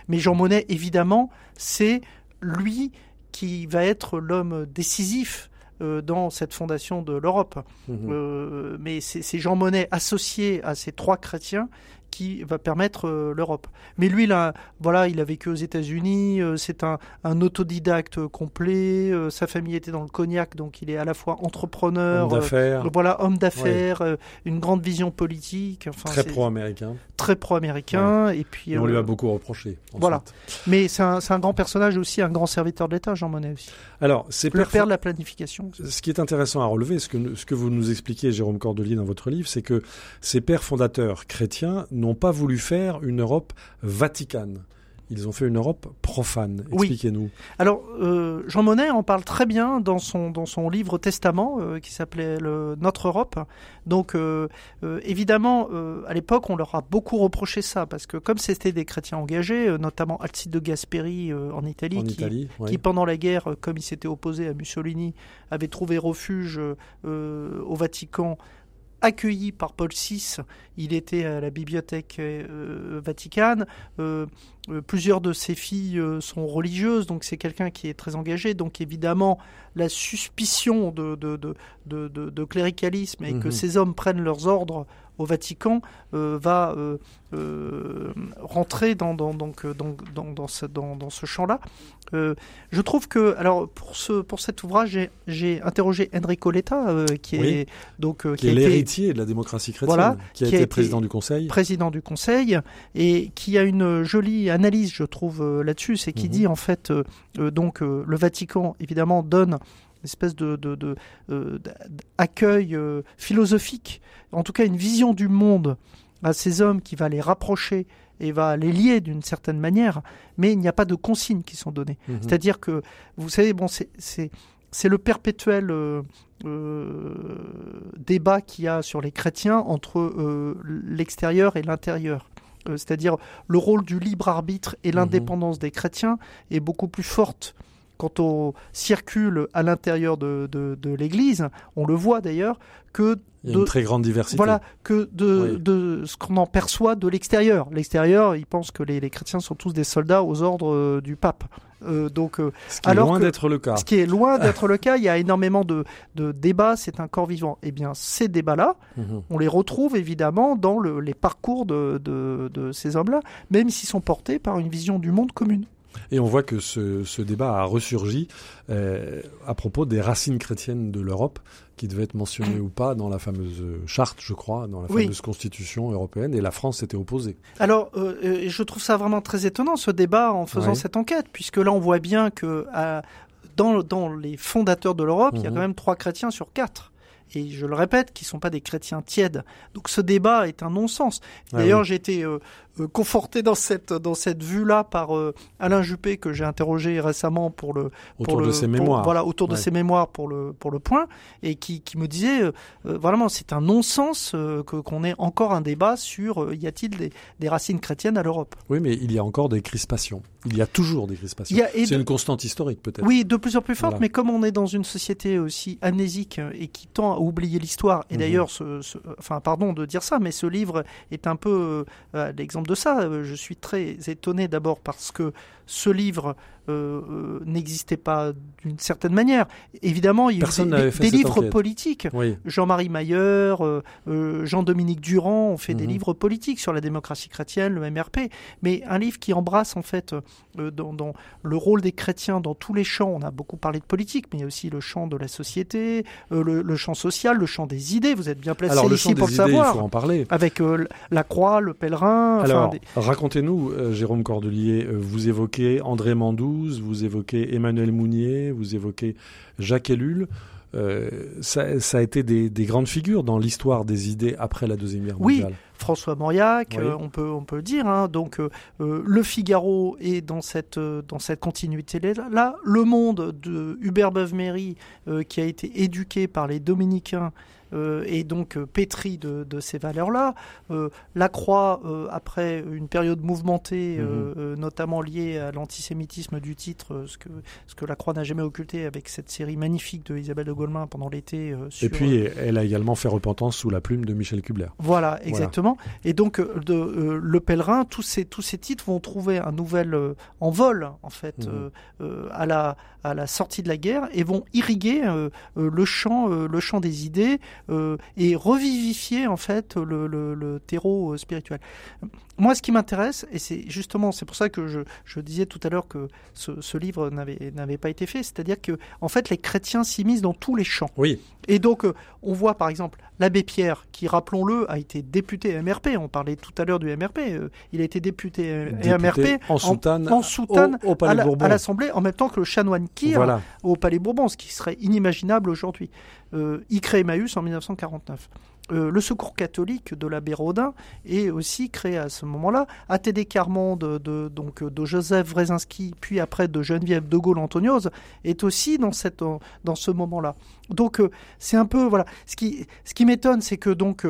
Speaker 4: mais Jean Monnet, évidemment, c'est lui qui va être l'homme décisif euh, dans cette fondation de l'Europe. Mhm. Euh, mais c'est Jean Monnet associé à ces trois chrétiens qui va permettre euh, l'Europe. Mais lui, là, voilà, il a vécu aux États-Unis, euh, c'est un, un, autodidacte complet, euh, sa famille était dans le cognac, donc il est à la fois entrepreneur,
Speaker 3: homme d'affaires,
Speaker 4: voilà, homme d'affaires, une grande vision politique.
Speaker 3: Enfin, très pro-américain.
Speaker 4: Très pro-américain, et puis.
Speaker 3: on lui a beaucoup reproché.
Speaker 4: Voilà. Mais c'est un, un, grand personnage aussi, un grand serviteur de l'État, Jean Monnet aussi.
Speaker 3: Alors, c'est
Speaker 4: le père de la planification.
Speaker 3: Ce qui est intéressant à relever, ce que, ce que vous nous expliquez, Jérôme Cordelier, dans votre livre, c'est que ces pères fondateurs chrétiens n'ont pas voulu faire une Europe vaticane. Ils ont fait une Europe profane. Expliquez-nous.
Speaker 4: Alors, euh, Jean Monnet en parle très bien dans son, dans son livre Testament, euh, qui s'appelait Notre Europe. Donc, euh, évidemment, à l'époque, on leur a beaucoup reproché ça, parce que comme c'était des chrétiens engagés, notamment Alcide de Gasperi en Italie, qui, qui, pendant la guerre, comme il s'était opposé à Mussolini, avait trouvé refuge au Vatican accueilli par Paul VI. Il était à la bibliothèque euh, vaticane. Euh, euh, plusieurs de ses filles sont religieuses, donc c'est quelqu'un qui est très engagé. Donc évidemment, la suspicion de, de, de, de cléricalisme et que mhm. ces hommes prennent leurs ordres au Vatican va rentrer dans, dans, donc, dans, dans, ce, ce champ-là. je trouve que, alors pour, ce, pour cet ouvrage, j'ai interrogé Enrico Letta, qui est donc
Speaker 3: qui, est l'héritier de la démocratie chrétienne, voilà, qui a été président du Conseil,
Speaker 4: président du Conseil, et qui a une jolie analyse, je trouve, là-dessus, c'est qui mhm. dit en fait, donc le Vatican évidemment donne une espèce de, d'accueil euh, philosophique, en tout cas une vision du monde à ces hommes qui va les rapprocher et va les lier d'une certaine manière, mais il n'y a pas de consignes qui sont données. Mhm. C'est-à-dire que, vous savez, bon, c'est le perpétuel euh, euh, débat qu'il y a sur les chrétiens entre l'extérieur et l'intérieur. C'est-à-dire le rôle du libre arbitre et mhm. l'indépendance des chrétiens est beaucoup plus forte quand on circule à l'intérieur de, de, l'Église, on le voit d'ailleurs, que
Speaker 3: il y a une très grande diversité.
Speaker 4: Voilà, que de, de ce qu'on en perçoit de l'extérieur. L'extérieur, ils pensent que les, les, chrétiens sont tous des soldats aux ordres euh, du pape.
Speaker 3: Euh, donc, euh, ce qui est loin d'être le cas.
Speaker 4: Ce qui est loin d'être le cas, il y a énormément de, de débats, c'est un corps vivant. Eh bien, ces débats-là, mhm. on les retrouve évidemment dans le, les parcours de, de, de ces hommes-là, même s'ils sont portés par une vision du monde commune.
Speaker 3: Et on voit que ce, ce débat a ressurgi euh, à propos des racines chrétiennes de l'Europe, qui devaient être mentionnées ou pas dans la fameuse charte, je crois, dans la fameuse constitution européenne, et la France s'était opposée.
Speaker 4: Alors, euh, euh, je trouve ça vraiment très étonnant, ce débat, en faisant cette enquête, puisque là, on voit bien que dans, dans, les fondateurs de l'Europe, il y a mhm. quand même trois chrétiens sur quatre et je le répète, qui sont pas des chrétiens tièdes. Donc ce débat est un non-sens. Ah D'ailleurs, j'ai été euh, conforté dans cette dans cette vue-là par euh, Alain Juppé que j'ai interrogé récemment pour le
Speaker 3: autour
Speaker 4: pour
Speaker 3: de ses mémoires.
Speaker 4: Voilà, autour de ses mémoires pour le pour le point et qui qui me disait euh, vraiment c'est un non-sens que qu'on ait encore un débat sur y a-t-il des, des racines chrétiennes à l'Europe.
Speaker 3: Oui, mais il y a encore des crispations. Il y a toujours des crispations. C'est une constante historique peut-être.
Speaker 4: Oui, de plus en plus forte, mais comme on est dans une société aussi amnésique et qui tend à oublier l'histoire, et mhm. d'ailleurs, ce, enfin pardon de dire ça, mais ce livre est un peu l'exemple de ça. Euh, je suis très étonné d'abord parce que ce livre euh, euh, n'existait pas d'une certaine manière. Évidemment, il y a des, des livres politiques. Jean-Marie Mayer, Jean-Dominique Durand ont fait des mhm. livres politiques sur la démocratie chrétienne, le MRP. Mais un livre qui embrasse en fait dans, le rôle des chrétiens dans tous les champs. On a beaucoup parlé de politique, mais il y a aussi le champ de la société, le, champ social, le champ des idées. Vous êtes bien placé ici pour le savoir.
Speaker 3: Il faut en parler.
Speaker 4: Avec la croix, le pèlerin.
Speaker 3: Alors, racontez-nous, Jérôme Cordelier, vous évoquez André Mandouze, vous évoquez Emmanuel Mounier, vous évoquez Jacques Ellul. Euh, ça, a été des, grandes figures dans l'histoire des idées après la Deuxième Guerre mondiale.
Speaker 4: Oui, François Mauriac, euh, on, peut, on peut le dire. Hein. donc, euh, Le Figaro est dans cette, dans cette continuité-là. Le Monde de Hubert Beuve-Méry, qui a été éduqué par les Dominicains euh, et donc euh, pétri de, ces valeurs-là. Euh, la Croix, après une période mouvementée, mhm. notamment liée à l'antisémitisme du titre, ce que, ce que la Croix n'a jamais occulté avec cette série magnifique de Isabelle de Golemin pendant l'été.
Speaker 3: et puis, elle a également fait repentance sous la plume de Michel Kubler.
Speaker 4: Voilà, exactement. Et donc, de, Le Pèlerin, tous ces, tous ces titres vont trouver un nouvel envol, en fait, mhm. à, la, à la sortie de la guerre et vont irriguer le, champ, le champ des idées, euh, et revivifier en fait le, le, terreau euh, spirituel. Moi, ce qui m'intéresse, et c'est justement, c'est pour ça que je, je, disais tout à l'heure que ce, ce livre n'avait pas été fait, c'est-à-dire que en fait, les chrétiens s'immiscent dans tous les champs.
Speaker 3: Oui.
Speaker 4: Et donc, euh, on voit par exemple l'abbé Pierre, qui, rappelons-le, a été député MRP. On parlait tout à l'heure du MRP. il a été député, MRP
Speaker 3: en soutane,
Speaker 4: en, soutane au, à l'Assemblée, en même temps que le chanoine Kir au Palais Bourbon, ce qui serait inimaginable aujourd'hui. Euh, il crée Emmaüs en 1949. Euh, le secours catholique de l'abbé Rodin est aussi créé à ce moment-là. ATD Carmont de, de, donc, de Joseph Wrezinski, puis après de Geneviève de Gaulle-Antoniose, est aussi dans, cette, dans ce moment-là. Donc euh, c'est un peu... Voilà. Ce qui, ce qui m'étonne, c'est que donc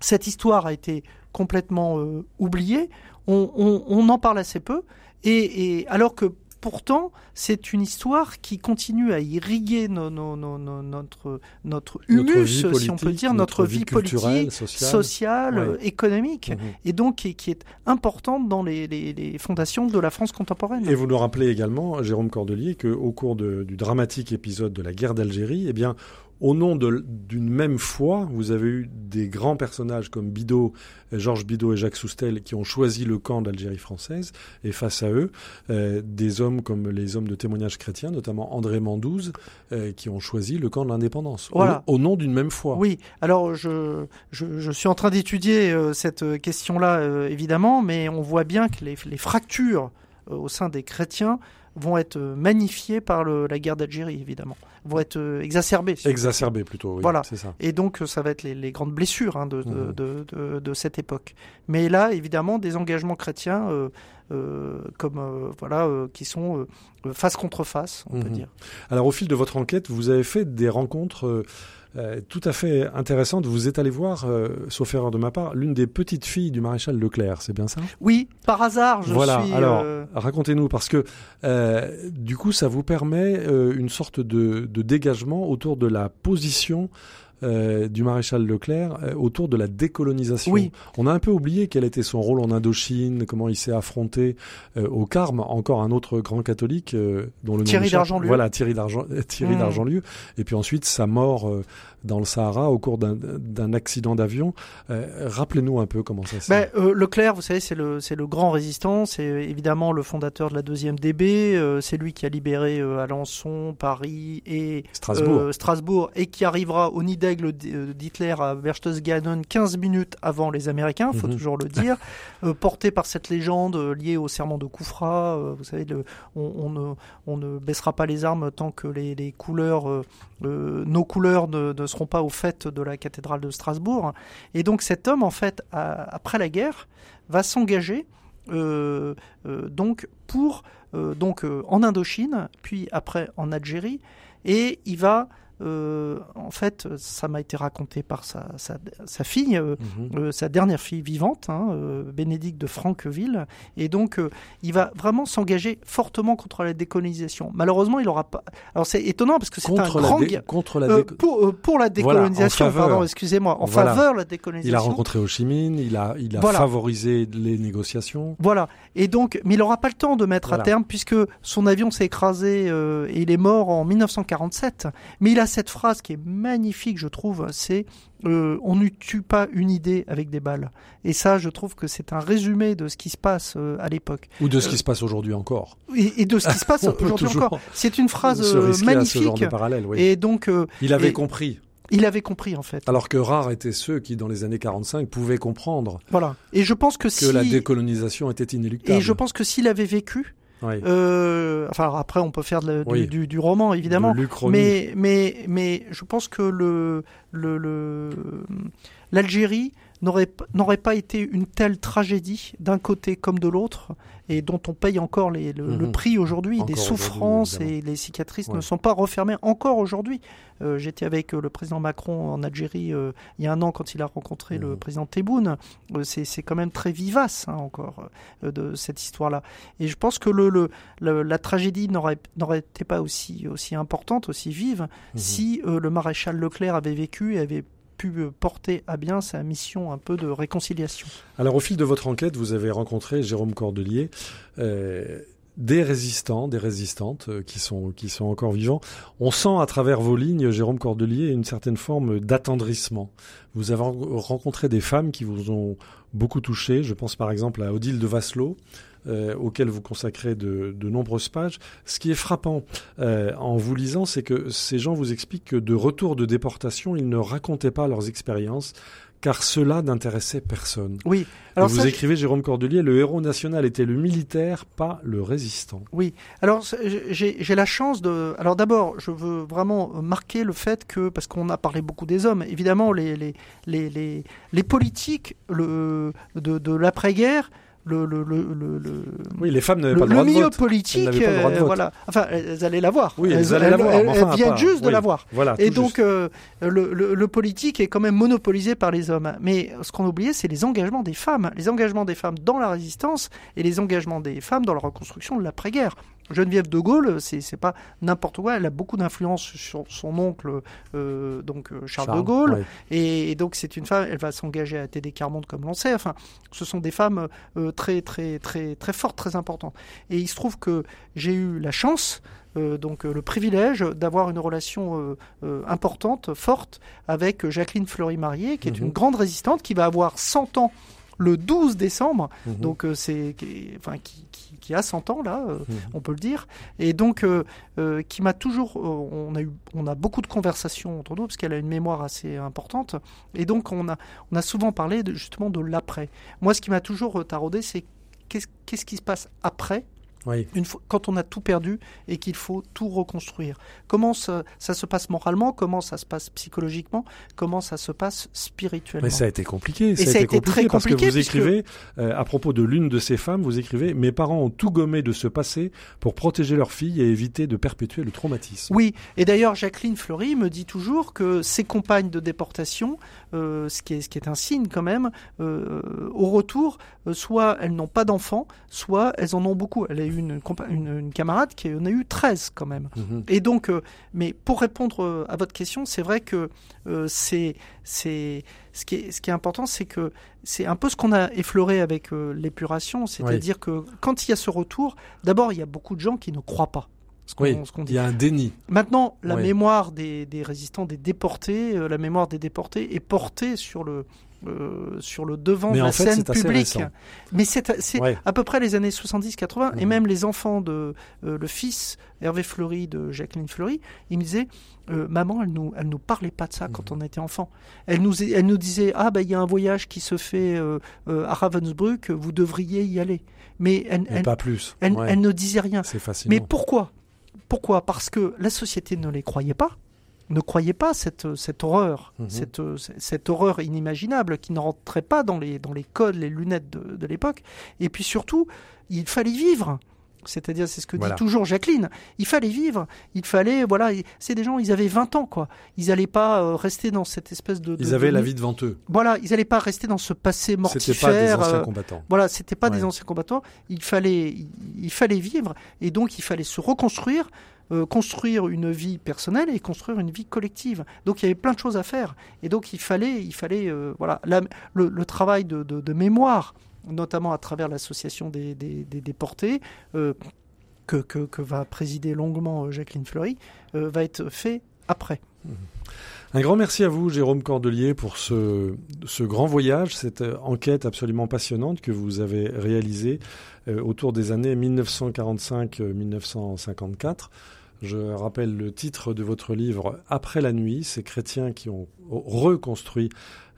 Speaker 4: cette histoire a été complètement oubliée. On, en parle assez peu. Et alors que pourtant, c'est une histoire qui continue à irriguer notre, notre humus, si on peut dire, notre, vie, politique, sociale, économique, mhm. et donc qui, est importante dans les, fondations de la France contemporaine.
Speaker 3: Et vous nous rappelez également, Jérôme Cordelier, qu'au cours du dramatique épisode de la guerre d'Algérie, eh bien, au nom d'une même foi, vous avez eu des grands personnages comme Bidot, Georges Bidot et Jacques Soustel qui ont choisi le camp d'Algérie française, et face à eux, euh, des hommes comme les hommes de témoignage chrétien, notamment André Mandouze, euh, qui ont choisi le camp de l'indépendance,
Speaker 4: voilà.
Speaker 3: au, nom d'une même foi.
Speaker 4: Oui, alors je, je, suis en train d'étudier euh, cette question-là, évidemment, mais on voit bien que les, les fractures au sein des chrétiens vont être magnifiées par le, la guerre d'Algérie, évidemment vont être euh, exacerbées.
Speaker 3: exacerbées plutôt, oui.
Speaker 4: Voilà.
Speaker 3: Ça.
Speaker 4: Et donc, euh, ça va être les, grandes blessures hein,
Speaker 3: mmh.
Speaker 4: de, de, de, cette époque. Mais là, évidemment, des engagements chrétiens euh, comme voilà, qui sont face contre face, on peut mmh. dire.
Speaker 3: Alors, au fil de votre enquête, vous avez fait des rencontres euh, tout à fait intéressante. Vous êtes allé voir, euh, sauf erreur de ma part, l'une des petites filles du maréchal Leclerc, c'est bien ça?
Speaker 4: Oui, par hasard, je
Speaker 3: voilà.
Speaker 4: suis...
Speaker 3: Alors,
Speaker 4: euh,
Speaker 3: racontez-nous, parce que du coup, ça vous permet une sorte de, de, dégagement autour de la position euh, du maréchal Leclerc euh, autour de la décolonisation.
Speaker 4: Oui.
Speaker 3: On a un peu oublié quel était son rôle en Indochine, comment il s'est affronté euh, au Carme, encore un autre grand catholique dont le
Speaker 4: Thierry d'Argentlieu.
Speaker 3: Voilà, Thierry d'Argentlieu. Thierry mmh. Et puis ensuite sa mort dans le Sahara au cours d'un accident d'avion. Rappelez-nous un peu comment ça s'est.
Speaker 4: Ben, Leclerc, vous savez, c'est le grand résistant, c'est évidemment le fondateur de la deuxième DB. c'est lui qui a libéré Alençon, Paris et
Speaker 3: Strasbourg.
Speaker 4: Strasbourg et qui arrivera au nid euh, d'Hitler à Berchtesgaden 15 minutes avant les Américains, faut mhm. toujours le dire, euh, porté par cette légende euh, liée au serment de Koufra. vous savez, on, ne, on, ne, baissera pas les armes tant que les, couleurs, nos couleurs ne, seront pas au fait de la cathédrale de Strasbourg. Et donc cet homme, en fait, après la guerre, va s'engager donc pour donc en Indochine, puis après en Algérie, et il va euh, en fait, ça m'a été raconté par sa, sa, fille, euh, mhm. euh, sa dernière fille vivante, hein, Bénédicte de Franqueville. Et donc, il va vraiment s'engager fortement contre la décolonisation. Malheureusement, il n'aura pas. Alors, c'est étonnant parce que c'est un grand.
Speaker 3: Contre la
Speaker 4: pour, pour, la décolonisation, pardon, excusez-moi, en faveur de la décolonisation.
Speaker 3: Il a rencontré Ho Chi Minh, il a, il a favorisé les négociations.
Speaker 4: Voilà. Et donc, mais il n'aura pas le temps de mettre à terme puisque son avion s'est écrasé et il est mort en 1947. Mais il a cette phrase qui est magnifique, je trouve, c'est euh, on ne tue pas une idée avec des balles. Et ça, je trouve que c'est un résumé de ce qui se passe euh, à l'époque.
Speaker 3: Ou de ce qui euh, se passe aujourd'hui encore.
Speaker 4: Et, de ce qui se passe aujourd'hui encore. C'est une phrase magnifique.
Speaker 3: parallèle,
Speaker 4: Et donc,
Speaker 3: il avait compris.
Speaker 4: Il avait compris en fait.
Speaker 3: Alors que rares étaient ceux qui, dans les années 45, pouvaient comprendre.
Speaker 4: Voilà. Et je pense que,
Speaker 3: que la décolonisation était inéluctable.
Speaker 4: Et je pense que s'il avait vécu, euh, enfin, après, on peut faire du, du, roman, évidemment. Mais, mais, mais je pense que le, le, l'Algérie n'aurait, pas été une telle tragédie d'un côté comme de l'autre et dont on paye encore les, le, mhm. prix aujourd'hui. Des souffrances et les cicatrices ne sont pas refermées encore aujourd'hui. Euh, j'étais avec euh, le président Macron en Algérie euh, il y a un an quand il a rencontré le mhm. président Tebboune. c'est quand même très vivace hein, encore de cette histoire-là. Et je pense que le, la tragédie n'aurait été pas aussi, aussi importante, aussi vive, mhm. si le maréchal Leclerc avait vécu et avait pu porter à bien sa mission un peu de réconciliation.
Speaker 3: Alors au fil de votre enquête, vous avez rencontré Jérôme Cordelier. Euh, des résistants, des résistantes euh, qui sont qui sont encore vivants. On sent à travers vos lignes, Jérôme Cordelier, une certaine forme d'attendrissement. Vous avez rencontré des femmes qui vous ont beaucoup touché. Je pense par exemple à Odile de Vasselot, euh, auquel vous consacrez de, nombreuses pages. Ce qui est frappant euh, en vous lisant, c'est que ces gens vous expliquent que de retour de déportation, ils ne racontaient pas leurs expériences, car cela n'intéressait personne.
Speaker 4: Oui.
Speaker 3: Alors vous écrivez, Jérôme Cordelier, le héros national était le militaire, pas le résistant.
Speaker 4: Oui. Alors j'ai la chance de. Alors d'abord, je veux vraiment marquer le fait que, parce qu'on a parlé beaucoup des hommes, évidemment, les, les, les, les, politiques le, de, de l'après-guerre le, le, le,
Speaker 3: oui, les femmes n'avaient pas le droit de
Speaker 4: milieu politique, voilà. Enfin, elles allaient l'avoir.
Speaker 3: Oui, elles, allaient l'avoir.
Speaker 4: Elles, elles viennent juste de l'avoir.
Speaker 3: Voilà.
Speaker 4: Et donc, euh, le, politique est quand même monopolisé par les hommes. Mais ce qu'on a oublié, c'est les engagements des femmes, les engagements des femmes dans la résistance et les engagements des femmes dans la reconstruction de l'après-guerre. Geneviève de Gaulle, c'est pas n'importe quoi. Elle a beaucoup d'influence sur son oncle, euh, donc euh, Charles, de Gaulle, et, donc c'est une femme. Elle va s'engager à TD Carmonde, comme l'on sait. Enfin, ce sont des femmes euh, très très très très fortes, très importantes. Et il se trouve que j'ai eu la chance donc le privilège d'avoir une relation importante, forte, avec Jacqueline Fleury-Marié, qui est
Speaker 3: Mhm.
Speaker 4: une grande résistante, qui va avoir 100 ans le 12 décembre,
Speaker 3: Mhm.
Speaker 4: donc euh, c'est qui, enfin, qui, qui- qui a 100 ans là, euh,
Speaker 3: Mhm.
Speaker 4: on peut le dire, et donc euh, qui m'a toujours, on a eu, on a beaucoup de conversations entre nous parce qu'elle a une mémoire assez importante, et donc on a, on a souvent parlé de, justement de l'après. Moi, ce qui m'a toujours taraudé, c'est qu'est-ce qu'est-ce qui se passe après
Speaker 3: Oui.
Speaker 4: une fois, quand on a tout perdu et qu'il faut tout reconstruire. Comment ça, ça se passe moralement? Comment ça se passe psychologiquement? Comment ça se passe spirituellement?
Speaker 3: Mais ça a été compliqué.
Speaker 4: Et ça a été très
Speaker 3: parce que
Speaker 4: compliqué
Speaker 3: vous
Speaker 4: puisque-
Speaker 3: écrivez, euh, à propos de l'une de ces femmes, vous écrivez Mes parents ont tout gommé de ce passé pour protéger leur fille et éviter de perpétuer le traumatisme.
Speaker 4: Oui, et d'ailleurs Jacqueline Fleury me dit toujours que ses compagnes de déportation, euh, ce, qui est, ce qui est un signe quand même, euh, au retour, soit elles n'ont pas d'enfants, soit elles en ont beaucoup. Elle eu une, compa- une, une camarade qui en a eu 13 quand même.
Speaker 3: Mhm.
Speaker 4: Et donc, euh, mais pour répondre euh, à votre question, c'est vrai que euh, c'est c'est ce qui est ce qui est important, c'est que c'est un peu ce qu'on a effleuré avec euh, l'épuration, c'est-à-dire que quand il y a ce retour, d'abord il y a beaucoup de gens qui ne croient pas. Ce
Speaker 3: Oui,
Speaker 4: ce qu'on
Speaker 3: il
Speaker 4: dit.
Speaker 3: y a un déni.
Speaker 4: Maintenant, la
Speaker 3: Oui.
Speaker 4: mémoire des, des résistants, des déportés, euh, la mémoire des déportés est portée sur le euh, sur le devant
Speaker 3: Mais
Speaker 4: de la
Speaker 3: fait,
Speaker 4: scène publique. Mais c'est
Speaker 3: Ouais.
Speaker 4: à peu près les années 70-80 et
Speaker 3: Mhm.
Speaker 4: même les enfants de euh, le fils Hervé Fleury de Jacqueline Fleury, il me disait euh, maman, elle nous elle nous parlait pas de ça quand
Speaker 3: Mhm.
Speaker 4: on était enfant. Elle nous elle nous disait ah ben il y a un voyage qui se fait euh, euh, à Ravensbrück, vous devriez y aller. Mais elle
Speaker 3: Mais
Speaker 4: elle,
Speaker 3: pas plus.
Speaker 4: elle,
Speaker 3: Ouais.
Speaker 4: elle ne disait rien.
Speaker 3: C'est fascinant.
Speaker 4: Mais pourquoi? Pourquoi? Parce que la société ne les croyait pas, ne croyait pas cette, cette horreur,
Speaker 3: Mhm.
Speaker 4: cette, cette horreur inimaginable qui ne rentrait pas dans les, dans les codes, les lunettes de, de l'époque. Et puis surtout, il fallait vivre. C'est-à-dire, c'est ce que
Speaker 3: Voilà.
Speaker 4: dit toujours Jacqueline. Il fallait vivre. Il fallait, voilà, c'est des gens, ils avaient 20 ans, quoi. Ils n'allaient pas euh, rester dans cette espèce de. de-
Speaker 3: Ils avaient
Speaker 4: de-
Speaker 3: la vie devant eux.
Speaker 4: Voilà, ils n'allaient pas rester dans ce passé
Speaker 3: C'était
Speaker 4: mortifère.
Speaker 3: pas des anciens
Speaker 4: euh,
Speaker 3: combattants.
Speaker 4: voilà, c'était pas
Speaker 3: Ouais.
Speaker 4: des anciens combattants. Il fallait, il, il fallait vivre et donc il fallait se reconstruire, euh, construire une vie personnelle et construire une vie collective. Donc il y avait plein de choses à faire et donc il fallait, il fallait, euh, voilà, le, travail de, mémoire, notamment à travers l'association des, déportés. euh, que, que- va présider longuement Jacqueline Fleury, va être fait après.
Speaker 3: Un grand merci à vous, Jérôme Cordelier, pour ce, ce grand voyage, cette enquête absolument passionnante que vous avez réalisée autour des années 1945-1954. Je rappelle le titre de votre livre Après la nuit, ces chrétiens qui ont reconstruit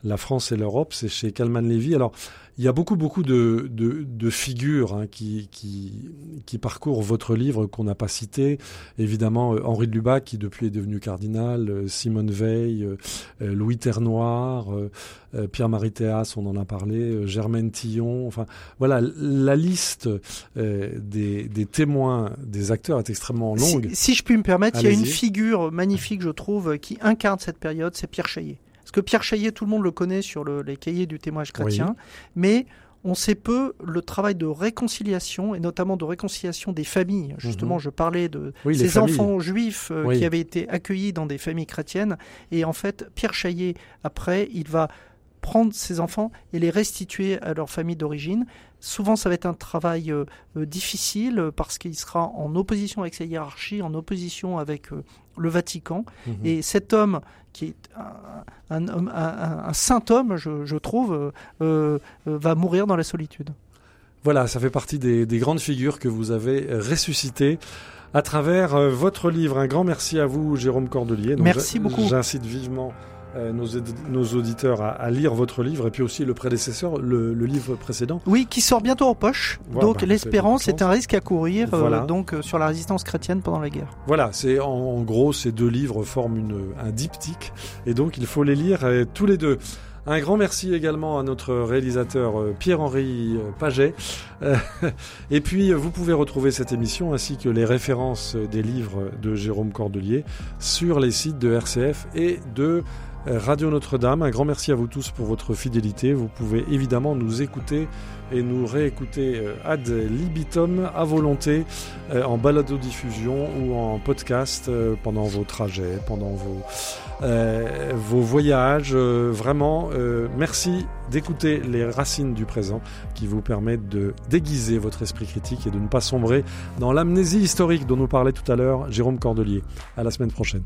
Speaker 3: la France et l'Europe, c'est chez Kalman Levy. Alors, il y a beaucoup, beaucoup de, de, de figures hein, qui, qui, qui parcourent votre livre qu'on n'a pas cité. Évidemment, euh, Henri de Lubac, qui depuis est devenu cardinal, euh, Simone Veil, euh, Louis Ternoir, Pierre-Marie Théas, on en a parlé, Germaine Tillon. Enfin, voilà, la liste des, des témoins, des acteurs est extrêmement longue.
Speaker 4: Si, si je puis me permettre, il y a une figure magnifique, je trouve, qui incarne cette période, c'est Pierre Chaillet. Que Pierre Chaillet, tout le monde le connaît sur le- les cahiers du témoignage chrétien, mais on sait peu le travail de réconciliation, et notamment de réconciliation des familles. Justement,
Speaker 3: Mhm.
Speaker 4: je parlais de
Speaker 3: Oui,
Speaker 4: ces enfants juifs euh,
Speaker 3: Oui.
Speaker 4: qui avaient été accueillis dans des familles chrétiennes. Et en fait, Pierre Chaillet, après, il va prendre ces enfants et les restituer à leur famille d'origine. Souvent, ça va être un travail euh, euh, difficile parce qu'il sera en opposition avec sa hiérarchie, en opposition avec euh, le Vatican.
Speaker 3: Mhm.
Speaker 4: Et cet homme, qui est un, un homme- un- un- un saint homme, je, je trouve, euh, euh, va mourir dans la solitude.
Speaker 3: Voilà, ça fait partie des, des grandes figures que vous avez ressuscitées à travers euh, votre livre. Un grand merci à vous, Jérôme Cordelier. Donc,
Speaker 4: Merci beaucoup.
Speaker 3: J'incite vivement nos, édi- nos auditeurs à, à lire votre livre et puis aussi le prédécesseur, le, le livre précédent.
Speaker 4: Oui, qui sort bientôt en poche.
Speaker 3: Voilà,
Speaker 4: donc
Speaker 3: bah,
Speaker 4: l'espérance est un risque à courir euh,
Speaker 3: Voilà.
Speaker 4: donc euh, sur la résistance chrétienne pendant la guerre.
Speaker 3: Voilà, c'est en, en gros ces deux livres forment une, un diptyque et donc il faut les lire euh, tous les deux. Un grand merci également à notre réalisateur euh, Pierre-Henri euh, Paget. Euh, et puis euh, vous pouvez retrouver cette émission ainsi que les références euh, des livres de Jérôme Cordelier sur les sites de RCF et de Radio Notre-Dame. Un grand merci à vous tous pour votre fidélité. Vous pouvez évidemment nous écouter et nous réécouter euh, ad libitum à volonté euh, en balado-diffusion ou en podcast euh, pendant vos trajets, pendant vos, voyages. vraiment, merci d'écouter les racines du présent qui vous permettent de déguiser votre esprit critique et de ne pas sombrer dans l'amnésie historique dont nous parlait tout à l'heure Jérôme Cordelier. À la semaine prochaine.